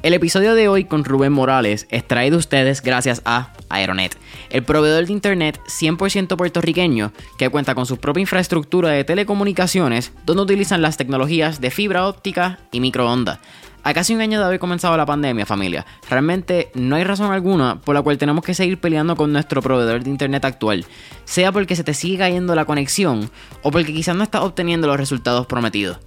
El episodio de hoy con Rubén Morales es traído a ustedes gracias a Aeronet, el proveedor de internet 100% puertorriqueño que cuenta con su propia infraestructura de telecomunicaciones donde utilizan las tecnologías de fibra óptica y microondas. A casi un año de haber comenzado la pandemia, familia, realmente no hay razón alguna por la cual tenemos que seguir peleando con nuestro proveedor de internet actual, sea porque se te sigue cayendo la conexión o porque quizás no estás obteniendo los resultados prometidos.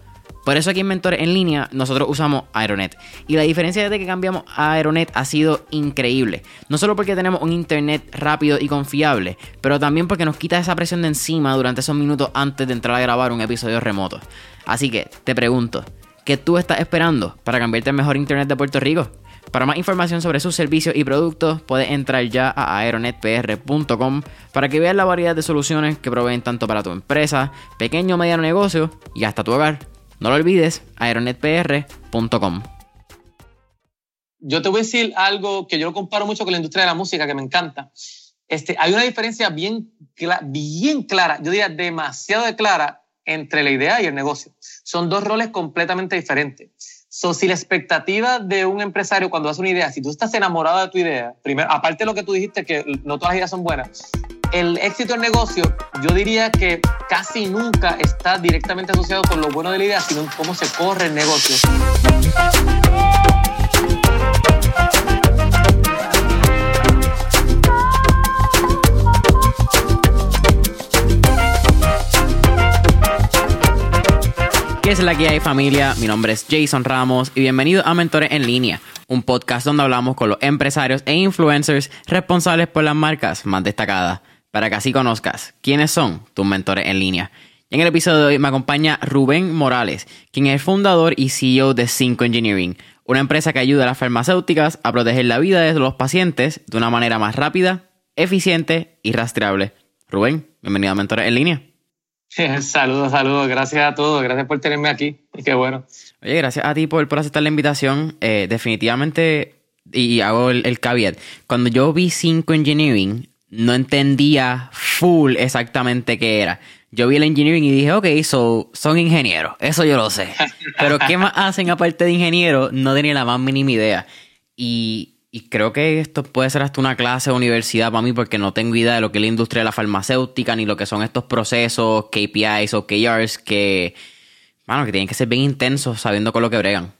Por eso aquí en Mentores en línea nosotros usamos Aeronet. Y la diferencia desde que cambiamos a Aeronet ha sido increíble. No solo porque tenemos un internet rápido y confiable, pero también porque nos quita esa presión de encima durante esos minutos antes de entrar a grabar un episodio remoto. Así que te pregunto, ¿qué tú estás esperando para cambiarte el mejor internet de Puerto Rico? Para más información sobre sus servicios y productos, puedes entrar ya a aeronetpr.com para que veas la variedad de soluciones que proveen tanto para tu empresa, pequeño o mediano negocio y hasta tu hogar. No lo olvides, aeronetpr.com. Yo te voy a decir algo que yo lo comparo mucho con la industria de la música, que me encanta. Este, hay una diferencia bien, bien clara, yo diría demasiado clara, entre la idea y el negocio. Son dos roles completamente diferentes. So, si la expectativa de un empresario cuando hace una idea, si tú estás enamorado de tu idea, primero, aparte de lo que tú dijiste, que no todas las ideas son buenas, el éxito del negocio, yo diría que casi nunca está directamente asociado con lo bueno de la idea, sino cómo se corre el negocio. ¿Qué es la que hay familia? Mi nombre es Jason Ramos y bienvenido a Mentores en línea, un podcast donde hablamos con los empresarios e influencers responsables por las marcas más destacadas para que así conozcas quiénes son tus mentores en línea. En el episodio de hoy me acompaña Rubén Morales, quien es fundador y CEO de Cinco Engineering, una empresa que ayuda a las farmacéuticas a proteger la vida de los pacientes de una manera más rápida, eficiente y rastreable. Rubén, bienvenido a Mentores en línea. saludos, saludos. Gracias a todos. Gracias por tenerme aquí. Y qué bueno. Oye, gracias a ti por, por aceptar la invitación. Eh, definitivamente, y hago el, el caveat, cuando yo vi Cinco Engineering, no entendía full exactamente qué era. Yo vi el engineering y dije, ok, so, son ingenieros, eso yo lo sé. Pero ¿qué más hacen aparte de ingeniero? No tenía la más mínima idea. Y, y, creo que esto puede ser hasta una clase de universidad para mí porque no tengo idea de lo que es la industria de la farmacéutica ni lo que son estos procesos, KPIs o KRs que, bueno, que tienen que ser bien intensos sabiendo con lo que bregan.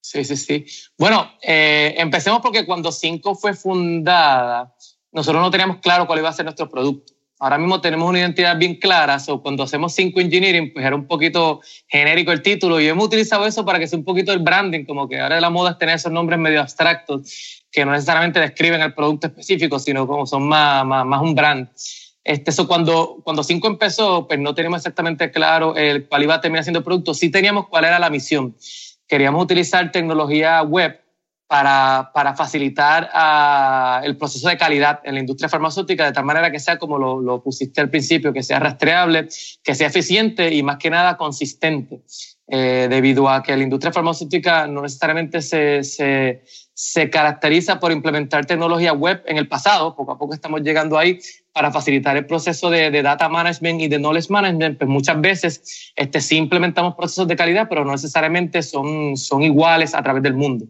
Sí, sí, sí. Bueno, eh, empecemos porque cuando Cinco fue fundada, nosotros no teníamos claro cuál iba a ser nuestro producto. Ahora mismo tenemos una identidad bien clara, so cuando hacemos Cinco Engineering, pues era un poquito genérico el título y hemos utilizado eso para que sea un poquito el branding, como que ahora la moda es tener esos nombres medio abstractos que no necesariamente describen el producto específico, sino como son más, más, un brand. Este, eso cuando, cuando Cinco empezó, pues no teníamos exactamente claro el cuál iba a terminar siendo el producto, sí teníamos cuál era la misión. Queríamos utilizar tecnología web para, para facilitar uh, el proceso de calidad en la industria farmacéutica de tal manera que sea como lo, lo, pusiste al principio, que sea rastreable, que sea eficiente y más que nada consistente, eh, debido a que la industria farmacéutica no necesariamente se, se, se caracteriza por implementar tecnología web en el pasado, poco a poco estamos llegando ahí para facilitar el proceso de, de data management y de knowledge management, pues muchas veces este, sí implementamos procesos de calidad, pero no necesariamente son, son iguales a través del mundo.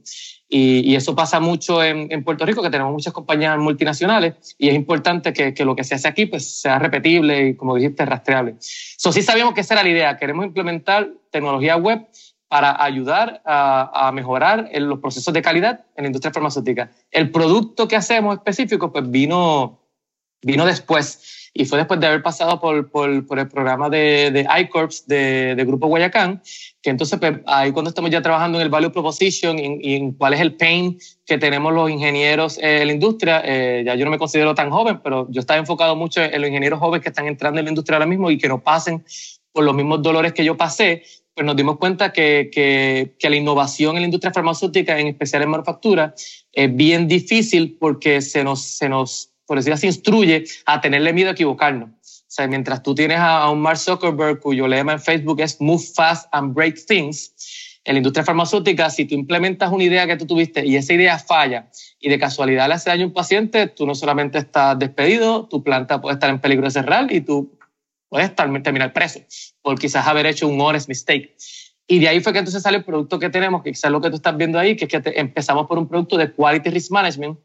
Y, eso pasa mucho en, Puerto Rico, que tenemos muchas compañías multinacionales y es importante que, lo que se hace aquí pues, sea repetible y, como dijiste, rastreable. Eso sí sabíamos que esa era la idea. Queremos implementar tecnología web para ayudar a, a mejorar los procesos de calidad en la industria farmacéutica. El producto que hacemos específico pues vino, vino después y fue después de haber pasado por, por, por el programa de, de iCorps de, de, Grupo Guayacán, que entonces pues, ahí cuando estamos ya trabajando en el Value Proposition y, en cuál es el pain que tenemos los ingenieros en la industria, eh, ya yo no me considero tan joven, pero yo estaba enfocado mucho en los ingenieros jóvenes que están entrando en la industria ahora mismo y que no pasen por los mismos dolores que yo pasé, pues nos dimos cuenta que, que, que la innovación en la industria farmacéutica, en especial en manufactura, es bien difícil porque se nos, se nos por decir así, instruye a tenerle miedo a equivocarnos. O sea, mientras tú tienes a, un Mark Zuckerberg cuyo lema en Facebook es Move Fast and Break Things, en la industria farmacéutica, si tú implementas una idea que tú tuviste y esa idea falla y de casualidad le hace daño a un paciente, tú no solamente estás despedido, tu planta puede estar en peligro de cerrar y tú puedes terminar preso por quizás haber hecho un honest mistake. Y de ahí fue que entonces sale el producto que tenemos, que quizás lo que tú estás viendo ahí, que es que empezamos por un producto de Quality Risk Management,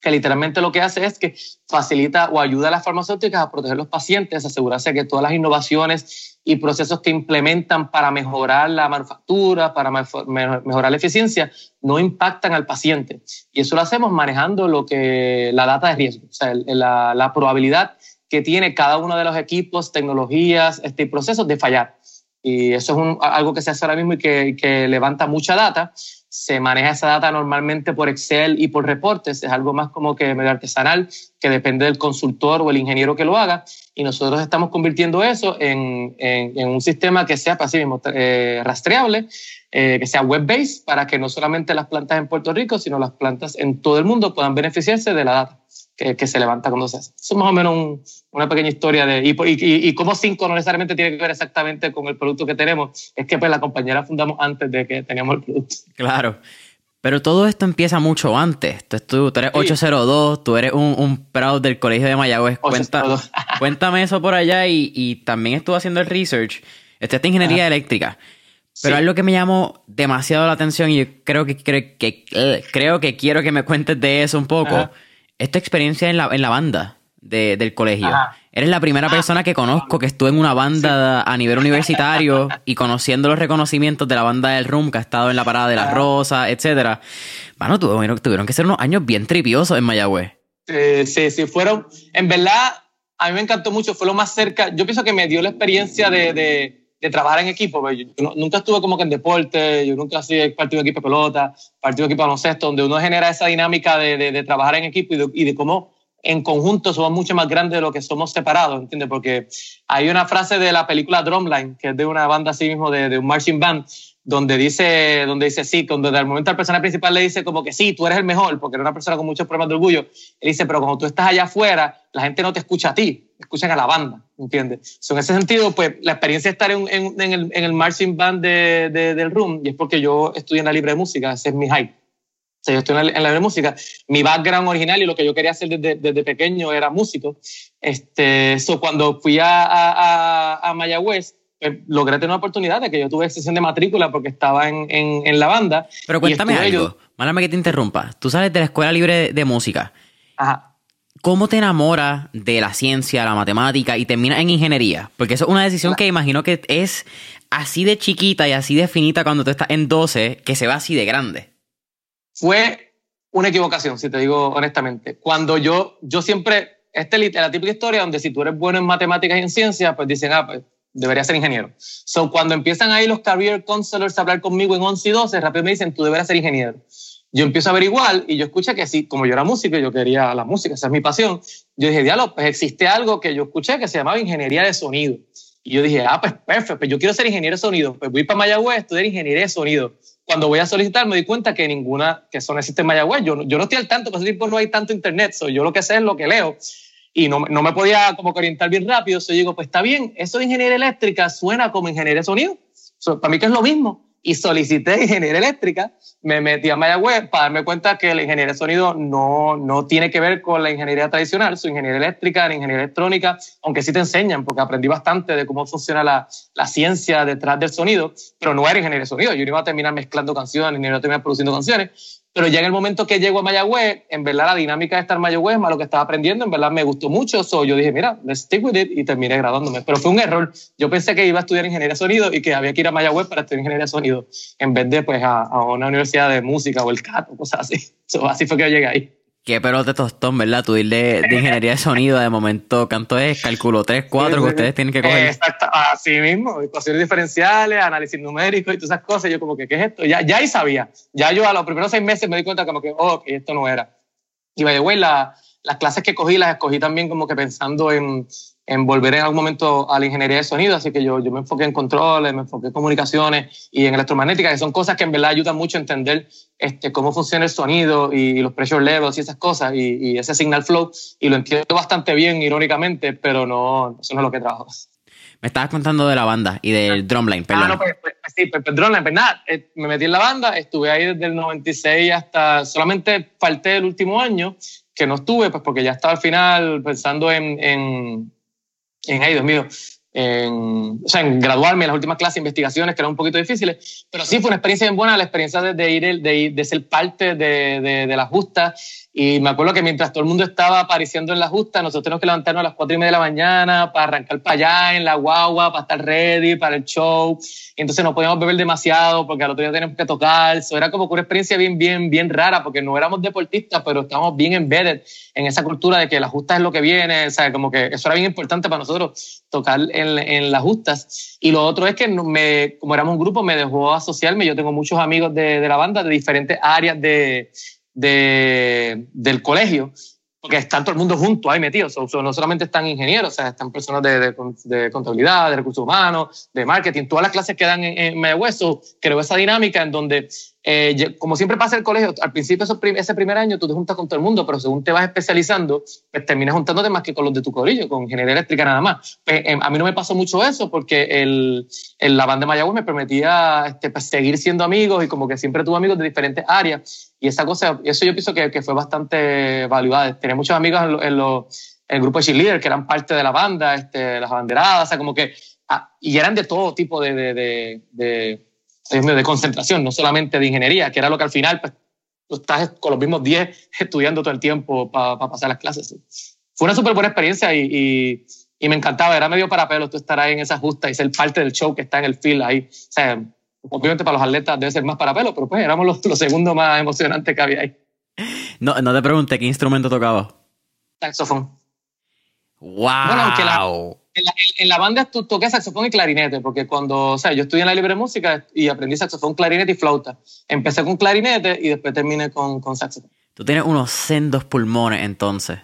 que literalmente lo que hace es que facilita o ayuda a las farmacéuticas a proteger a los pacientes, asegurarse que todas las innovaciones y procesos que implementan para mejorar la manufactura, para mejorar la eficiencia, no impactan al paciente. Y eso lo hacemos manejando lo que la data de riesgo, o sea, la, probabilidad que tiene cada uno de los equipos, tecnologías este, y procesos de fallar. Y eso es algo que se hace ahora mismo y que levanta mucha data se maneja esa data normalmente por Excel y por reportes, es algo más como que medio artesanal, que depende del consultor o el ingeniero que lo haga, y nosotros estamos convirtiendo eso en, en, un sistema que sea, para sí mismo, eh, rastreable, eh, que sea web-based, para que no solamente las plantas en Puerto Rico, sino las plantas en todo el mundo puedan beneficiarse de la data que, se levanta cuando se hace. Eso es más o menos una pequeña historia de... Y, y, y, cómo Cinco no necesariamente tiene que ver exactamente con el producto que tenemos, es que pues la compañera fundamos antes de que teníamos el producto. Claro. Pero todo esto empieza mucho antes. Tú, tú eres 802, tú eres un, un proud del colegio de Mayagüez. cuéntame eso por allá y, y también estuve haciendo el research. Esta es ingeniería eléctrica. Pero algo que me llamó demasiado la atención y creo que, creo que, creo que quiero que me cuentes de eso un poco esta experiencia en la, en la banda del colegio. Eres la primera persona que conozco que estuvo en una banda a nivel universitario y conociendo los reconocimientos de la banda del RUM que ha estado en la Parada de la Rosa, etcétera. Bueno, tuvieron, tuvieron que ser unos años bien tripiosos en Mayagüez. sí, sí, fueron. En verdad, a mí me encantó mucho, fue lo más cerca. Yo pienso que me dio la experiencia de, de, trabajar en equipo. Pues, yo, nunca estuve como que en deporte, yo nunca he partido de equipo de pelota, partido de equipo de baloncesto, donde uno genera esa dinámica de, de trabajar en equipo y de cómo en conjunto somos mucho más grandes de lo que somos separados, ¿entiendes? Porque hay una frase de la película Drumline, que es de una banda así mismo, de, de un marching band, donde dice, donde dice sí, cuando al momento al personaje principal le dice como que sí, tú eres el mejor, porque era una persona con muchos problemas de orgullo, él dice, pero cuando tú estás allá afuera, la gente no te escucha a ti, escuchan a la banda, ¿entiendes? So, en ese sentido, pues la experiencia de estar en, en, en, el, en el, marching band de, de, del Room, y es porque yo estudié en la libre de música, ese es mi hype sea, yo estoy en la, en música. Mi background original y lo que yo quería hacer desde, desde pequeño era músico. Este, so, cuando fui a, a, a Mayagüez, pues, logré tener una oportunidad de que yo tuve sesión de matrícula porque estaba en, en, en la banda. Pero cuéntame algo, mándame que te interrumpa. Tú sales de la Escuela Libre de, Música. Ajá. ¿Cómo te enamoras de la ciencia, la matemática y terminas en ingeniería? Porque eso es una decisión que imagino que es así de chiquita y así de finita cuando tú estás en 12 que se va así de grande fue una equivocación, si te digo honestamente. Cuando yo, yo siempre, esta es la típica historia donde si tú eres bueno en matemáticas y en ciencia, pues dicen, ah, pues debería ser ingeniero. So, cuando empiezan ahí los career counselors a hablar conmigo en 11 y 12, rápido me dicen, tú deberías ser ingeniero. Yo empiezo a averiguar y yo escuché que sí, como yo era músico, yo quería la música, esa es mi pasión. Yo dije, diálogo, pues existe algo que yo escuché que se llamaba ingeniería de sonido. Y yo dije, ah, pues perfecto, pues yo quiero ser ingeniero de sonido. Pues voy para Mayagüez estudiar ingeniería de sonido cuando voy a solicitar me di cuenta que ninguna, que eso no existe en Mayagüez. Yo, yo no estoy al tanto, por ese tiempo no hay tanto internet, so, yo lo que sé es lo que leo. Y no, no me podía como orientar bien rápido, so, digo, pues está bien, eso de ingeniería eléctrica suena como ingeniería de sonido. para mí que es lo mismo y solicité ingeniería eléctrica, me metí a Mayagüez para darme cuenta que la ingeniería de sonido no, no tiene que ver con la ingeniería tradicional, su ingeniería eléctrica, ni ingeniería electrónica, aunque sí te enseñan, porque aprendí bastante de cómo funciona la, la ciencia detrás del sonido, pero no era ingeniería de sonido, yo no iba a terminar mezclando canciones, ni iba a terminar produciendo canciones, pero ya en el momento que llego a Mayagüez, en verdad la dinámica de estar en Mayagüez, más lo que estaba aprendiendo, en verdad me gustó mucho. So, yo dije, mira, let's stick with it y terminé graduándome. Pero fue un error. Yo pensé que iba a estudiar ingeniería de sonido y que había que ir a Mayagüez para estudiar ingeniería de sonido, en vez de pues a, a una universidad de música o el CAT o cosas así. So, así fue que yo llegué ahí. Qué pelote tostón, ¿verdad? Tú ir de, ingeniería de sonido, de momento, ¿cuánto es? Cálculo 3, 4 que ustedes tienen que coger. Exacto, así mismo, ecuaciones diferenciales, análisis numérico y todas esas cosas. Yo como que, ¿qué es esto? Ya, ya ahí sabía. Ya yo a los primeros seis meses me di cuenta como que, oh, que esto no era. Y vaya, güey, la, las clases que cogí las escogí también como que pensando en, en volver en algún momento a la ingeniería de sonido, así que yo, yo me enfoqué en controles, me enfoqué en comunicaciones y en electromagnética, que son cosas que en verdad ayudan mucho a entender este, cómo funciona el sonido y, los pressure levels y esas cosas y, y, ese signal flow, y lo entiendo bastante bien, irónicamente, pero no, eso no es lo que trabajo. Me estabas contando de la banda y del ah. drumline, perdón. Ah, no, pues, pues, sí, pues, pues, drumline, pues nada, eh, me metí en la banda, estuve ahí desde el 96 hasta, solamente falté el último año, que no estuve, pues porque ya estaba al final pensando en, en en, ay Dios mío, en, o sea, en graduarme en las últimas clases de investigaciones que eran un poquito difíciles, pero sí fue una experiencia bien buena la experiencia de, ir, de, de ser parte de, de, de la justa y me acuerdo que mientras todo el mundo estaba apareciendo en la justa, nosotros tenemos que levantarnos a las cuatro y media de la mañana para arrancar para allá en la guagua, para estar ready para el show. Y entonces no podíamos beber demasiado porque al otro día teníamos que tocar. Eso era como una experiencia bien, bien, bien rara porque no éramos deportistas, pero estábamos bien embedded en esa cultura de que la justa es lo que viene. O sea, como que eso era bien importante para nosotros, tocar en, en las justas. Y lo otro es que me, como éramos un grupo, me dejó asociarme. Yo tengo muchos amigos de, de la banda de diferentes áreas de de, del colegio, porque están todo el mundo junto ahí metidos. no solamente están ingenieros, o sea, están personas de, de, contabilidad, de recursos humanos, de marketing, todas las clases que dan en, en Mayagüez. creo esa dinámica en donde eh, como siempre pasa en el colegio, al principio ese primer año tú te juntas con todo el mundo, pero según te vas especializando, pues terminas juntándote más que con los de tu colegio, con ingeniería eléctrica nada más. Pues, em, a mí no me pasó mucho eso porque el, el la banda de Mayagüez me permitía este, pues, seguir siendo amigos y como que siempre tuve amigos de diferentes áreas. Y esa cosa, eso yo pienso que, que fue bastante valuada. Tenía muchos amigos en, en, el grupo de cheerleader que eran parte de la banda, este, las abanderadas, o sea, como que, ah, y eran de todo tipo de, de, de de concentración, no solamente de ingeniería, que era lo que al final pues, tú estás con los mismos 10 estudiando todo el tiempo para pasar las clases. Fue una súper buena experiencia y, y, me encantaba, era medio para pelo tú estar ahí en esa justa y ser parte del show que está en el field ahí. O sea, obviamente para los atletas debe ser más para pelo, pero pues éramos los, los segundos más emocionantes que había ahí. No, no te pregunté qué instrumento tocaba. Saxofón. ¡Wow! Bueno, aunque la, en la, banda tú toqué saxofón y clarinete, porque cuando, o sea, yo estudié en la libre música y aprendí saxofón, clarinete y flauta. Empecé con clarinete y después terminé con, con saxofón. Tú tienes unos sendos pulmones entonces.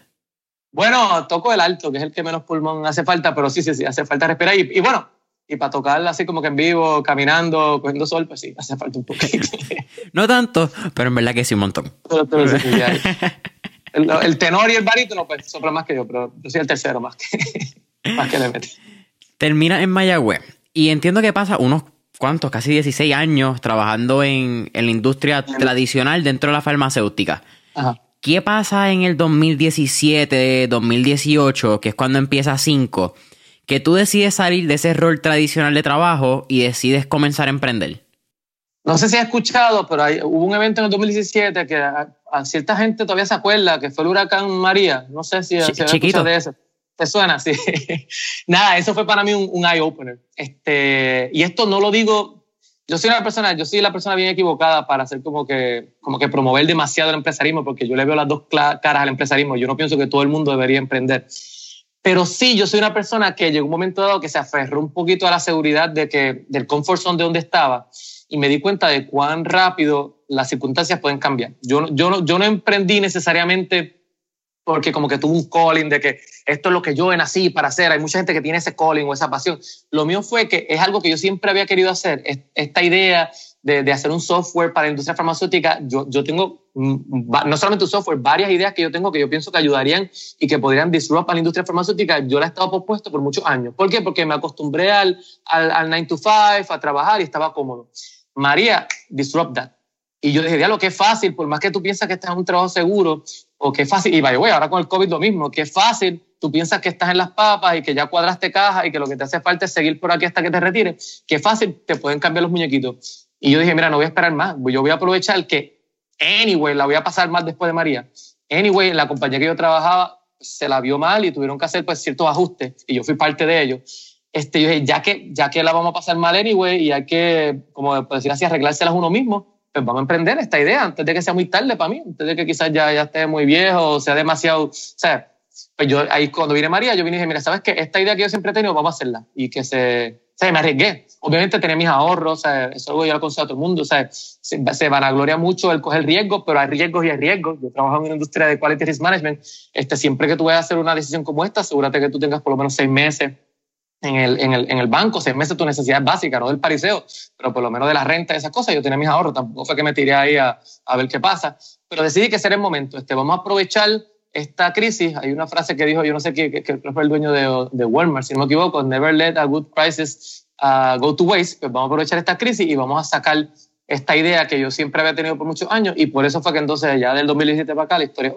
Bueno, toco el alto, que es el que menos pulmón hace falta, pero sí, sí, sí, hace falta respirar. Y, bueno, y para tocar así como que en vivo, caminando, cogiendo sol, pues sí, hace falta un poquito. no tanto, pero en verdad que sí un montón. el, tenor y el barítono, pues soplan más que yo, pero yo soy el tercero más que. Más que le Termina en Mayagüez. Y entiendo que pasa unos cuantos, casi 16 años trabajando en, la industria tradicional dentro de la farmacéutica. ¿Qué pasa en el 2017, 2018, que es cuando empieza 5, que tú decides salir de ese rol tradicional de trabajo y decides comenzar a emprender? No sé si has escuchado, pero hubo un evento en el 2017 que a, cierta gente todavía se acuerda, que fue el huracán María. No sé si, se escuchado de eso. ¿Te suena? Sí. Nada, eso fue para mí un, eye-opener. Este, y esto no lo digo, yo soy una persona, yo soy la persona bien equivocada para hacer como que, como que promover demasiado el empresarismo, porque yo le veo las dos caras al empresarismo. Yo no pienso que todo el mundo debería emprender. Pero sí, yo soy una persona que llegó un momento dado que se aferró un poquito a la seguridad de que, del comfort zone de donde estaba y me di cuenta de cuán rápido las circunstancias pueden cambiar. Yo, yo, yo no emprendí necesariamente porque como que tuvo un calling de que esto es lo que yo nací para hacer. Hay mucha gente que tiene ese calling o esa pasión. Lo mío fue que es algo que yo siempre había querido hacer. Esta idea de, de hacer un software para la industria farmacéutica, yo, yo tengo mm, no solamente un software, varias ideas que yo tengo que yo pienso que ayudarían y que podrían disrupt a la industria farmacéutica. Yo la he estado propuesto por muchos años. ¿Por qué? Porque me acostumbré al, al, al 9 to 5, a trabajar y estaba cómodo. María, disrupt that. Y yo dije, lo que fácil, por más que tú piensas que estás en un trabajo seguro, o que fácil, y vaya, güey, ahora con el COVID lo mismo, es fácil, tú piensas que estás en las papas y que ya cuadraste caja y que lo que te hace falta es seguir por aquí hasta que te retires, que fácil, te pueden cambiar los muñequitos. Y yo dije, mira, no voy a esperar más, yo voy a aprovechar que, anyway, la voy a pasar mal después de María. Anyway, la compañía que yo trabajaba se la vio mal y tuvieron que hacer pues ciertos ajustes y yo fui parte de ellos. Este, yo dije, ya que, ya que la vamos a pasar mal anyway y hay que, como decir así, arreglárselas uno mismo, pues vamos a emprender esta idea antes de que sea muy tarde para mí, antes de que quizás ya, ya esté muy viejo o sea demasiado, o sea, pues yo ahí cuando vine María, yo vine y dije, mira, ¿sabes qué? Esta idea que yo siempre he tenido, vamos a hacerla. Y que se, o sea, me arriesgué. Obviamente tenía mis ahorros, o sea, eso es algo yo lo aconsejo a todo el mundo, o sea, se, se vanagloria mucho el coger riesgos, pero hay riesgos y hay riesgos. Yo trabajo en una industria de Quality Risk Management, este, siempre que tú vayas a hacer una decisión como esta, asegúrate que tú tengas por lo menos seis meses en el, en el, en el banco, seis meses tu necesidad básica, no del pariseo, pero por lo menos de la renta, esas cosas. Yo tenía mis ahorros, tampoco fue que me tiré ahí a, a ver qué pasa, pero decidí que ser el momento. Este, vamos a aprovechar esta crisis. Hay una frase que dijo, yo no sé qué, que, que fue el dueño de, de, Walmart, si no me equivoco, never let a good crisis uh, go to waste. Pues vamos a aprovechar esta crisis y vamos a sacar esta idea que yo siempre había tenido por muchos años y por eso fue que entonces ya del 2017 para acá la historia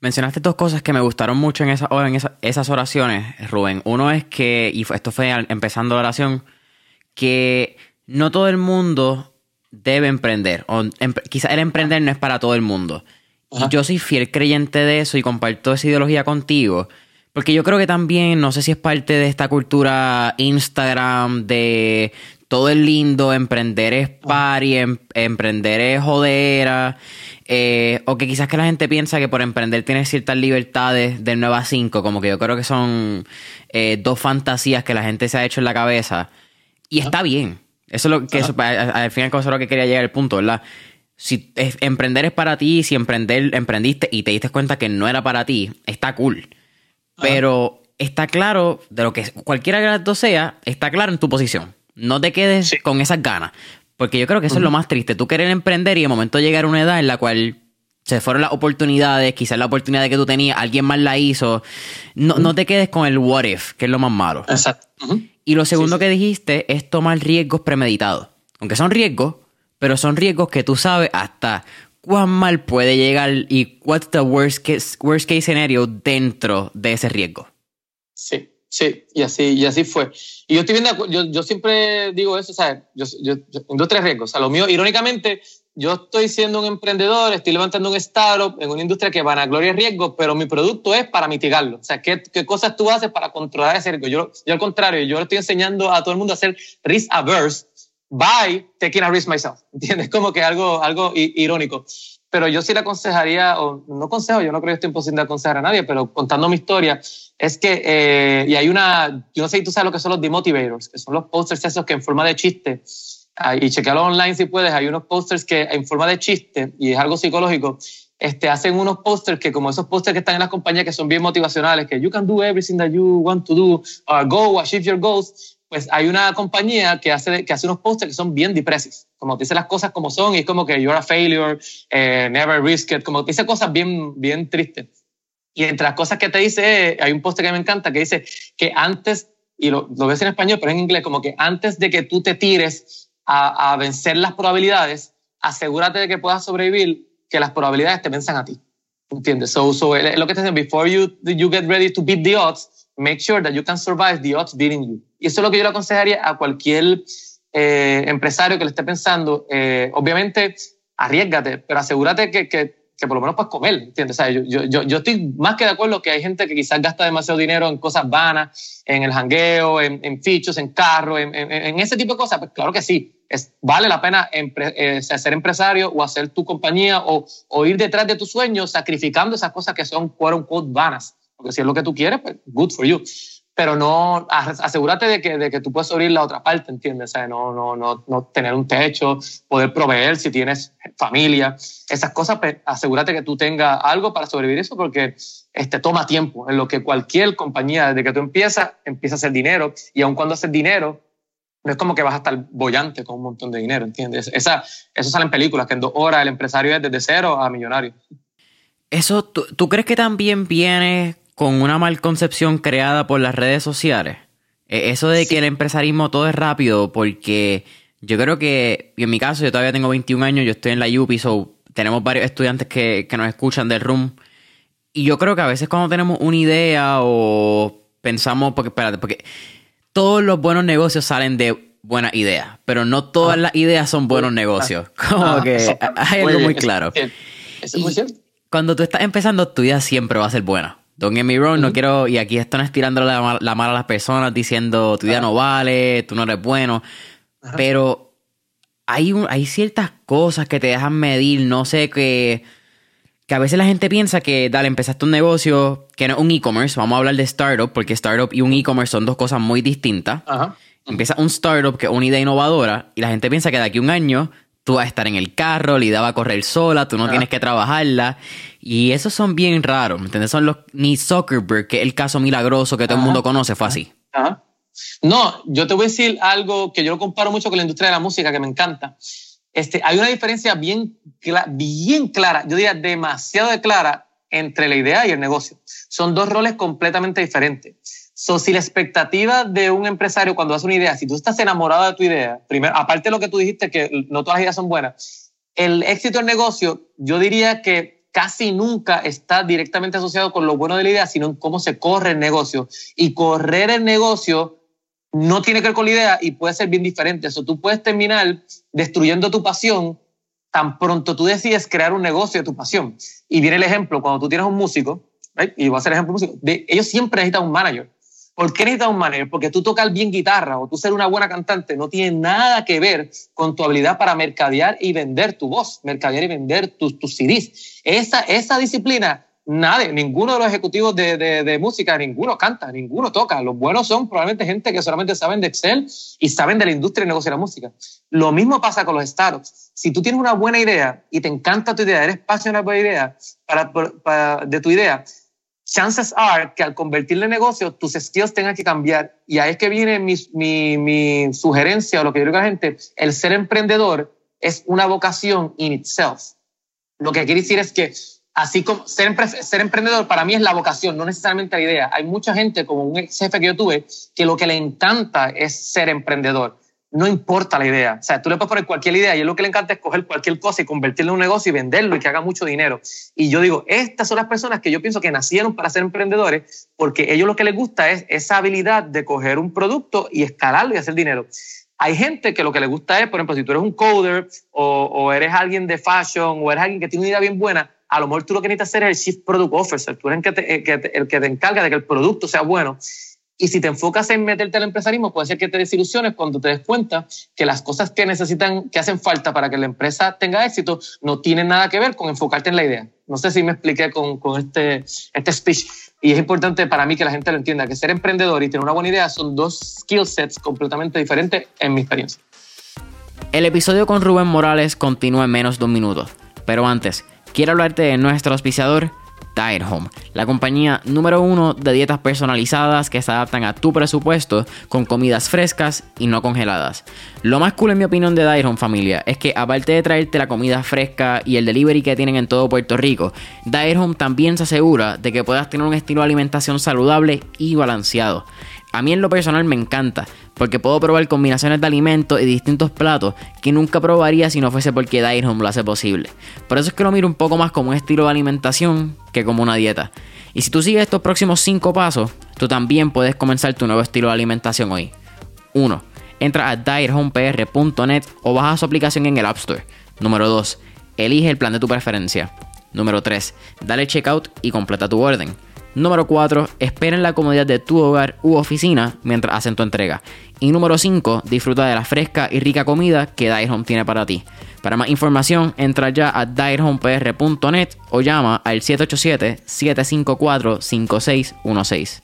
Mencionaste dos cosas que me gustaron mucho en, esa, en esas oraciones, Rubén. Uno es que, y esto fue empezando la oración, que no todo el mundo debe emprender. O em, quizá el emprender no es para todo el mundo. Y yo soy fiel creyente de eso y comparto esa ideología contigo. Porque yo creo que también, no sé si es parte de esta cultura Instagram de todo es lindo, emprender es party, em, emprender es jodera. Eh, o que quizás que la gente piensa que por emprender tienes ciertas libertades del 9 a 5, como que yo creo que son eh, dos fantasías que la gente se ha hecho en la cabeza. Y está bien. Eso es lo que, eso, al final eso es lo que quería llegar al punto, ¿verdad? Si emprender es para ti, si emprender, emprendiste y te diste cuenta que no era para ti, está cool. Pero está claro, de lo que cualquiera que las dos sea, está claro en tu posición. No te quedes con esas ganas. Porque yo creo que eso es lo más triste. Tú querer emprender y de momento llegar a una edad en la cual se fueron las oportunidades, quizás la oportunidad que tú tenías, alguien más la hizo. No, no te quedes con el what if, que es lo más malo. Exacto. Y lo segundo que dijiste es tomar riesgos premeditados. Aunque son riesgos, pero son riesgos que tú sabes hasta cuán mal puede llegar y what's the worst case, worst case scenario dentro de ese riesgo. Sí, sí, y así, y así fue. Y yo estoy viendo, yo, yo siempre digo eso, ¿sabes? Yo, yo, yo, tres riesgos. O sea, lo mío, irónicamente, yo estoy siendo un emprendedor, estoy levantando un startup en una industria que van a gloria y riesgo, pero mi producto es para mitigarlo. O sea, ¿qué, qué cosas tú haces para controlar ese riesgo? Yo, yo al contrario, yo le estoy enseñando a todo el mundo a ser risk averse by taking a risk myself. ¿Entiendes? Como que algo, algo irónico. Pero yo sí le aconsejaría, o no consejo, yo no creo que estoy de aconsejar a nadie, pero contando mi historia, es que, eh, y hay una, yo no sé si tú sabes lo que son los demotivators, que son los posters esos que en forma de chiste, ah, y chequealo online si puedes, hay unos posters que en forma de chiste, y es algo psicológico, este, hacen unos posters que como esos posters que están en las compañías que son bien motivacionales, que you can do everything that you want to do, or go, achieve your goals, pues hay una compañía que hace, que hace unos posters que son bien depresivos, como dice las cosas como son y es como que you're a failure, eh, never risk it, como dice cosas bien, bien tristes. Y entre las cosas que te dice, hay un poster que me encanta que dice que antes, y lo, lo ves en español, pero en inglés, como que antes de que tú te tires a, a vencer las probabilidades, asegúrate de que puedas sobrevivir, que las probabilidades te venzan a ti. ¿Entiendes? So, so, lo que te dicen, before you, you get ready to beat the odds, make sure that you can survive the odds beating you. Y eso es lo que yo le aconsejaría a cualquier eh, empresario que le esté pensando. Eh, obviamente, arriesgate, pero asegúrate que, que, que, por lo menos puedes comer, ¿entiendes? O sea, yo, yo, yo, estoy más que de acuerdo que hay gente que quizás gasta demasiado dinero en cosas vanas, en el jangueo, en, en fichos, en carro, en, en, ese tipo de cosas. Pues claro que sí, es, vale la pena eh, ser empresario o hacer tu compañía o, o, ir detrás de tus sueños sacrificando esas cosas que son, quote unquote, vanas. Porque si es lo que tú quieres, pues good for you pero no, asegúrate de que, de que tú puedes abrir la otra parte, ¿entiendes? No, no, no, no tener un techo, poder proveer si tienes familia, esas cosas, pues, asegúrate que tú tengas algo para sobrevivir eso porque este, toma tiempo, en lo que cualquier compañía, desde que tú empiezas, empieza a hacer dinero y aun cuando haces dinero, no es como que vas a estar bollante con un montón de dinero, ¿entiendes? Esa, eso sale en películas, que en dos horas el empresario es desde cero a millonario. Eso, ¿tú, ¿tú crees que también viene con una mal concepción creada por las redes sociales. E, eso de que el empresarismo todo es rápido, porque yo creo que, en mi caso, yo todavía tengo 21 años, yo estoy en la UPI, so tenemos varios estudiantes que, nos escuchan del room. Y yo creo que a veces cuando tenemos una idea o pensamos, porque espérate, porque todos los buenos negocios salen de buenas ideas, pero no todas las ideas son buenos negocios. Como que hay algo muy claro. Eso es muy cierto. Cuando tú estás empezando, tu idea siempre va a ser buena. Don't get me wrong, no quiero, y aquí esto no es tirándole la, la mala a las personas diciendo tu día no vale, tú no eres bueno, pero hay, hay ciertas cosas que te dejan medir, no sé, que, que a veces la gente piensa que, dale, empezaste un negocio que no es un e-commerce, vamos a hablar de startup, porque startup y un e-commerce son dos cosas muy distintas. Empieza un startup que es una idea innovadora y la gente piensa que de aquí a un año tú vas a estar en el carro, la idea va a correr sola, tú no tienes que trabajarla. Y esos son bien raros, ¿me entiendes? Son los ni Zuckerberg, que es el caso milagroso que todo el mundo conoce, fue así. No, yo te voy a decir algo que yo lo comparo mucho con la industria de la música, que me encanta. Este, hay una diferencia bien, bien clara, yo diría demasiado clara, entre la idea y el negocio. Son dos roles completamente diferentes. So, si la expectativa de un empresario cuando hace una idea, si tú estás enamorado de tu idea, primero, aparte de lo que tú dijiste, que no todas las ideas son buenas, el éxito del negocio, yo diría que casi nunca está directamente asociado con lo bueno de la idea, sino en cómo se corre el negocio. Y correr el negocio no tiene que ver con la idea y puede ser bien diferente. Eso tú puedes terminar destruyendo tu pasión tan pronto tú decides crear un negocio de tu pasión. Y viene el ejemplo, cuando tú tienes un músico, y voy a hacer ejemplo músico, de, ellos siempre necesitan un manager. ¿Por qué necesitas un manager? Porque tú tocas bien guitarra o tú ser una buena cantante no tiene nada que ver con tu habilidad para mercadear y vender tu voz, mercadear y vender tus, tus CDs. Esa, esa disciplina Nadie, ninguno de los ejecutivos de, de, música, ninguno canta, ninguno toca. Los buenos son probablemente gente que solamente saben de Excel y saben de la industria y negocio de la música. Lo mismo pasa con los startups. Si tú tienes una buena idea y te encanta tu idea, eres apasionado por la idea, de tu idea, chances are que al convertirle en negocio, tus skills tengan que cambiar. Y ahí es que viene mi, mi, mi sugerencia o lo que yo digo a la gente, el ser emprendedor es una vocación in itself. Lo que quiere decir es que Así como ser, ser emprendedor para mí es la vocación, no necesariamente la idea. Hay mucha gente, como un ex jefe que yo tuve, que lo que le encanta es ser emprendedor. No importa la idea. O sea, tú le puedes poner cualquier idea y lo que le encanta es coger cualquier cosa y convertirlo en un negocio y venderlo y que haga mucho dinero. Y yo digo, estas son las personas que yo pienso que nacieron para ser emprendedores porque ellos lo que les gusta es esa habilidad de coger un producto y escalarlo y hacer dinero. Hay gente que lo que le gusta es, por ejemplo, si tú eres un coder o, o eres alguien de fashion o eres alguien que tiene una idea bien buena, a lo mejor tú lo que necesitas hacer es el Chief Product Officer, tú eres el que, te, el que, te, encarga de que el producto sea bueno. Y si te enfocas en meterte al empresarismo, puede ser que te desilusiones cuando te des cuenta que las cosas que necesitan, que hacen falta para que la empresa tenga éxito, no tienen nada que ver con enfocarte en la idea. No sé si me expliqué con, este, este speech. Y es importante para mí que la gente lo entienda, que ser emprendedor y tener una buena idea son dos skill sets completamente diferentes en mi experiencia. El episodio con Rubén Morales continúa en menos de un minuto. Pero antes, quiero hablarte de nuestro auspiciador, Diet Home, la compañía número uno de dietas personalizadas que se adaptan a tu presupuesto con comidas frescas y no congeladas. Lo más cool en mi opinión de Diet Home familia es que aparte de traerte la comida fresca y el delivery que tienen en todo Puerto Rico, Diet Home también se asegura de que puedas tener un estilo de alimentación saludable y balanceado. A mí en lo personal me encanta, porque puedo probar combinaciones de alimentos y distintos platos que nunca probaría si no fuese porque Diet Home lo hace posible. Por eso es que lo miro un poco más como un estilo de alimentación que como una dieta. Y si tú sigues estos próximos 5 pasos, tú también puedes comenzar tu nuevo estilo de alimentación hoy. 1. Entra a diethomepr.net o baja su aplicación en el App Store. Número 2. Elige el plan de tu preferencia. Número 3. Dale checkout y completa tu orden. Número 4. Espera en la comodidad de tu hogar u oficina mientras hacen tu entrega. Y número 5. Disfruta de la fresca y rica comida que Diet Home tiene para ti. Para más información, entra ya a diethomepr.net o llama al 787-754-5616.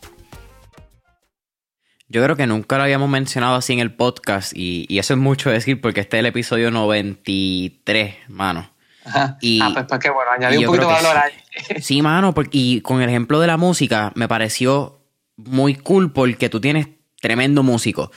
Yo creo que nunca lo habíamos mencionado así en el podcast y, y, eso es mucho decir porque este es el episodio 93, mano. Y, ah, pues, pues qué bueno, añadí un poquito de valor ahí. Sí, mano, y con el ejemplo de la música me pareció muy cool porque tú tienes tremendo músico.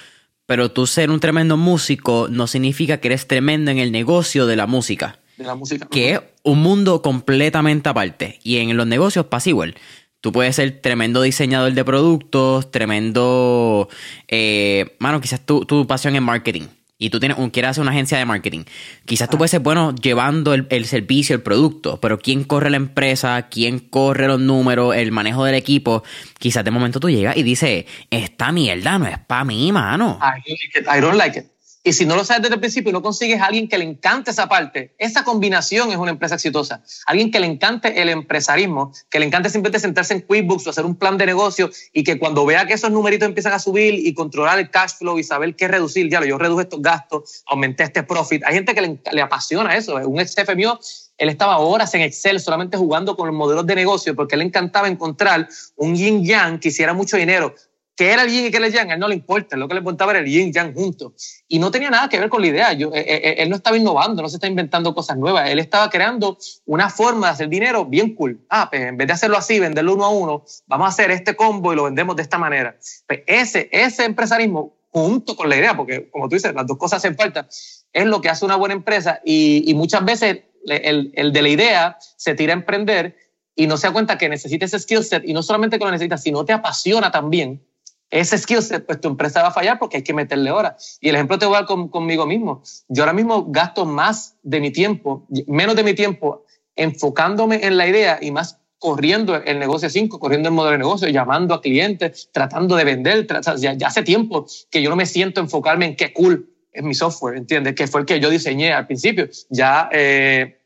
Pero tú ser un tremendo músico no significa que eres tremendo en el negocio de la música. De la música. Que es un mundo completamente aparte. Y en los negocios pasa igual. Tú puedes ser tremendo diseñador de productos, tremendo... Eh, mano, quizás tu, tu pasión en marketing y tú tienes un, quieres hacer una agencia de marketing, quizás tú puedes ser bueno llevando el, el, servicio, el producto, pero ¿quién corre la empresa? ¿Quién corre los números? El manejo del equipo. Quizás de momento tú llegas y dices, esta mierda no es para mí, mano. I don't like it. Y si no lo sabes desde el principio y no consigues a alguien que le encante esa parte, esa combinación es una empresa exitosa. Alguien que le encante el empresarismo, que le encante simplemente sentarse en QuickBooks o hacer un plan de negocio y que cuando vea que esos numeritos empiezan a subir y controlar el cash flow y saber qué reducir, ya lo, yo reduje estos gastos, aumenté este profit. Hay gente que le, apasiona eso. Un ex jefe mío él estaba horas en Excel solamente jugando con los modelos de negocio porque le encantaba encontrar un yin yang que hiciera mucho dinero que era el yin y que era el yang, a él no le importa, lo que le importaba era el yin y yang juntos. Y no tenía nada que ver con la idea, Yo, eh, eh, él no estaba innovando, no se está inventando cosas nuevas, él estaba creando una forma de hacer dinero bien cool. Ah, pues en vez de hacerlo así, venderlo uno a uno, vamos a hacer este combo y lo vendemos de esta manera. Pues ese, ese empresarismo, junto con la idea, porque como tú dices, las dos cosas hacen falta, es lo que hace una buena empresa y, y muchas veces el, el de la idea se tira a emprender y no se da cuenta que necesita ese skill set y no solamente que lo necesita, sino te apasiona también ese skill set, pues tu empresa va a fallar porque hay que meterle horas. Y el ejemplo te voy a dar conmigo mismo. Yo ahora mismo gasto más de mi tiempo, menos de mi tiempo enfocándome en la idea y más corriendo el negocio 5, corriendo el modelo de negocio, llamando a clientes, tratando de vender. Ya, ya, hace tiempo que yo no me siento enfocarme en qué cool es mi software, ¿entiendes? Que fue el que yo diseñé al principio. Ya eh,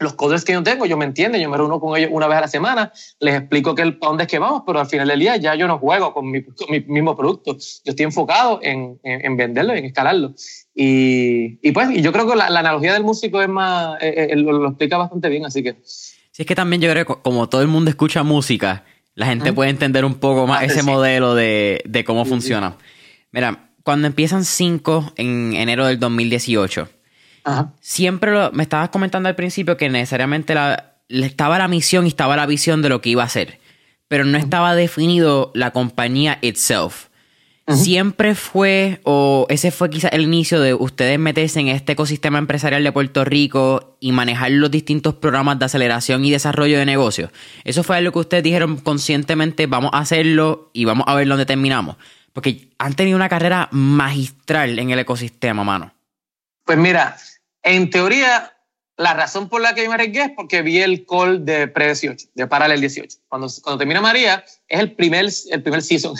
los coders que yo tengo, yo me entiendo, yo me reúno con ellos una vez a la semana, les explico que el, para dónde es que vamos, pero al final del día ya yo no juego con mi, mismo producto. Yo estoy enfocado en, en, venderlo, en escalarlo. Y, y, pues y yo creo que la, analogía del músico es más, eh, eh, lo, explica bastante bien, así que... Sí, es que también yo creo que como todo el mundo escucha música, la gente puede entender un poco más ah, ese modelo de, de cómo funciona. Mira, cuando empiezan 5 en enero del 2018, Siempre me estabas comentando al principio que necesariamente la, estaba la misión y estaba la visión de lo que iba a hacer, pero no estaba definido la compañía itself. Siempre fue, o ese fue quizás el inicio de ustedes meterse en este ecosistema empresarial de Puerto Rico y manejar los distintos programas de aceleración y desarrollo de negocios. Eso fue lo que ustedes dijeron conscientemente, vamos a hacerlo y vamos a ver dónde terminamos. Porque han tenido una carrera magistral en el ecosistema, mano. Pues mira, en teoría, la razón por la que yo me arriesgué es porque vi el call de pre-18, de Paralel 18. Cuando, cuando termina María, es el primer, el primer season,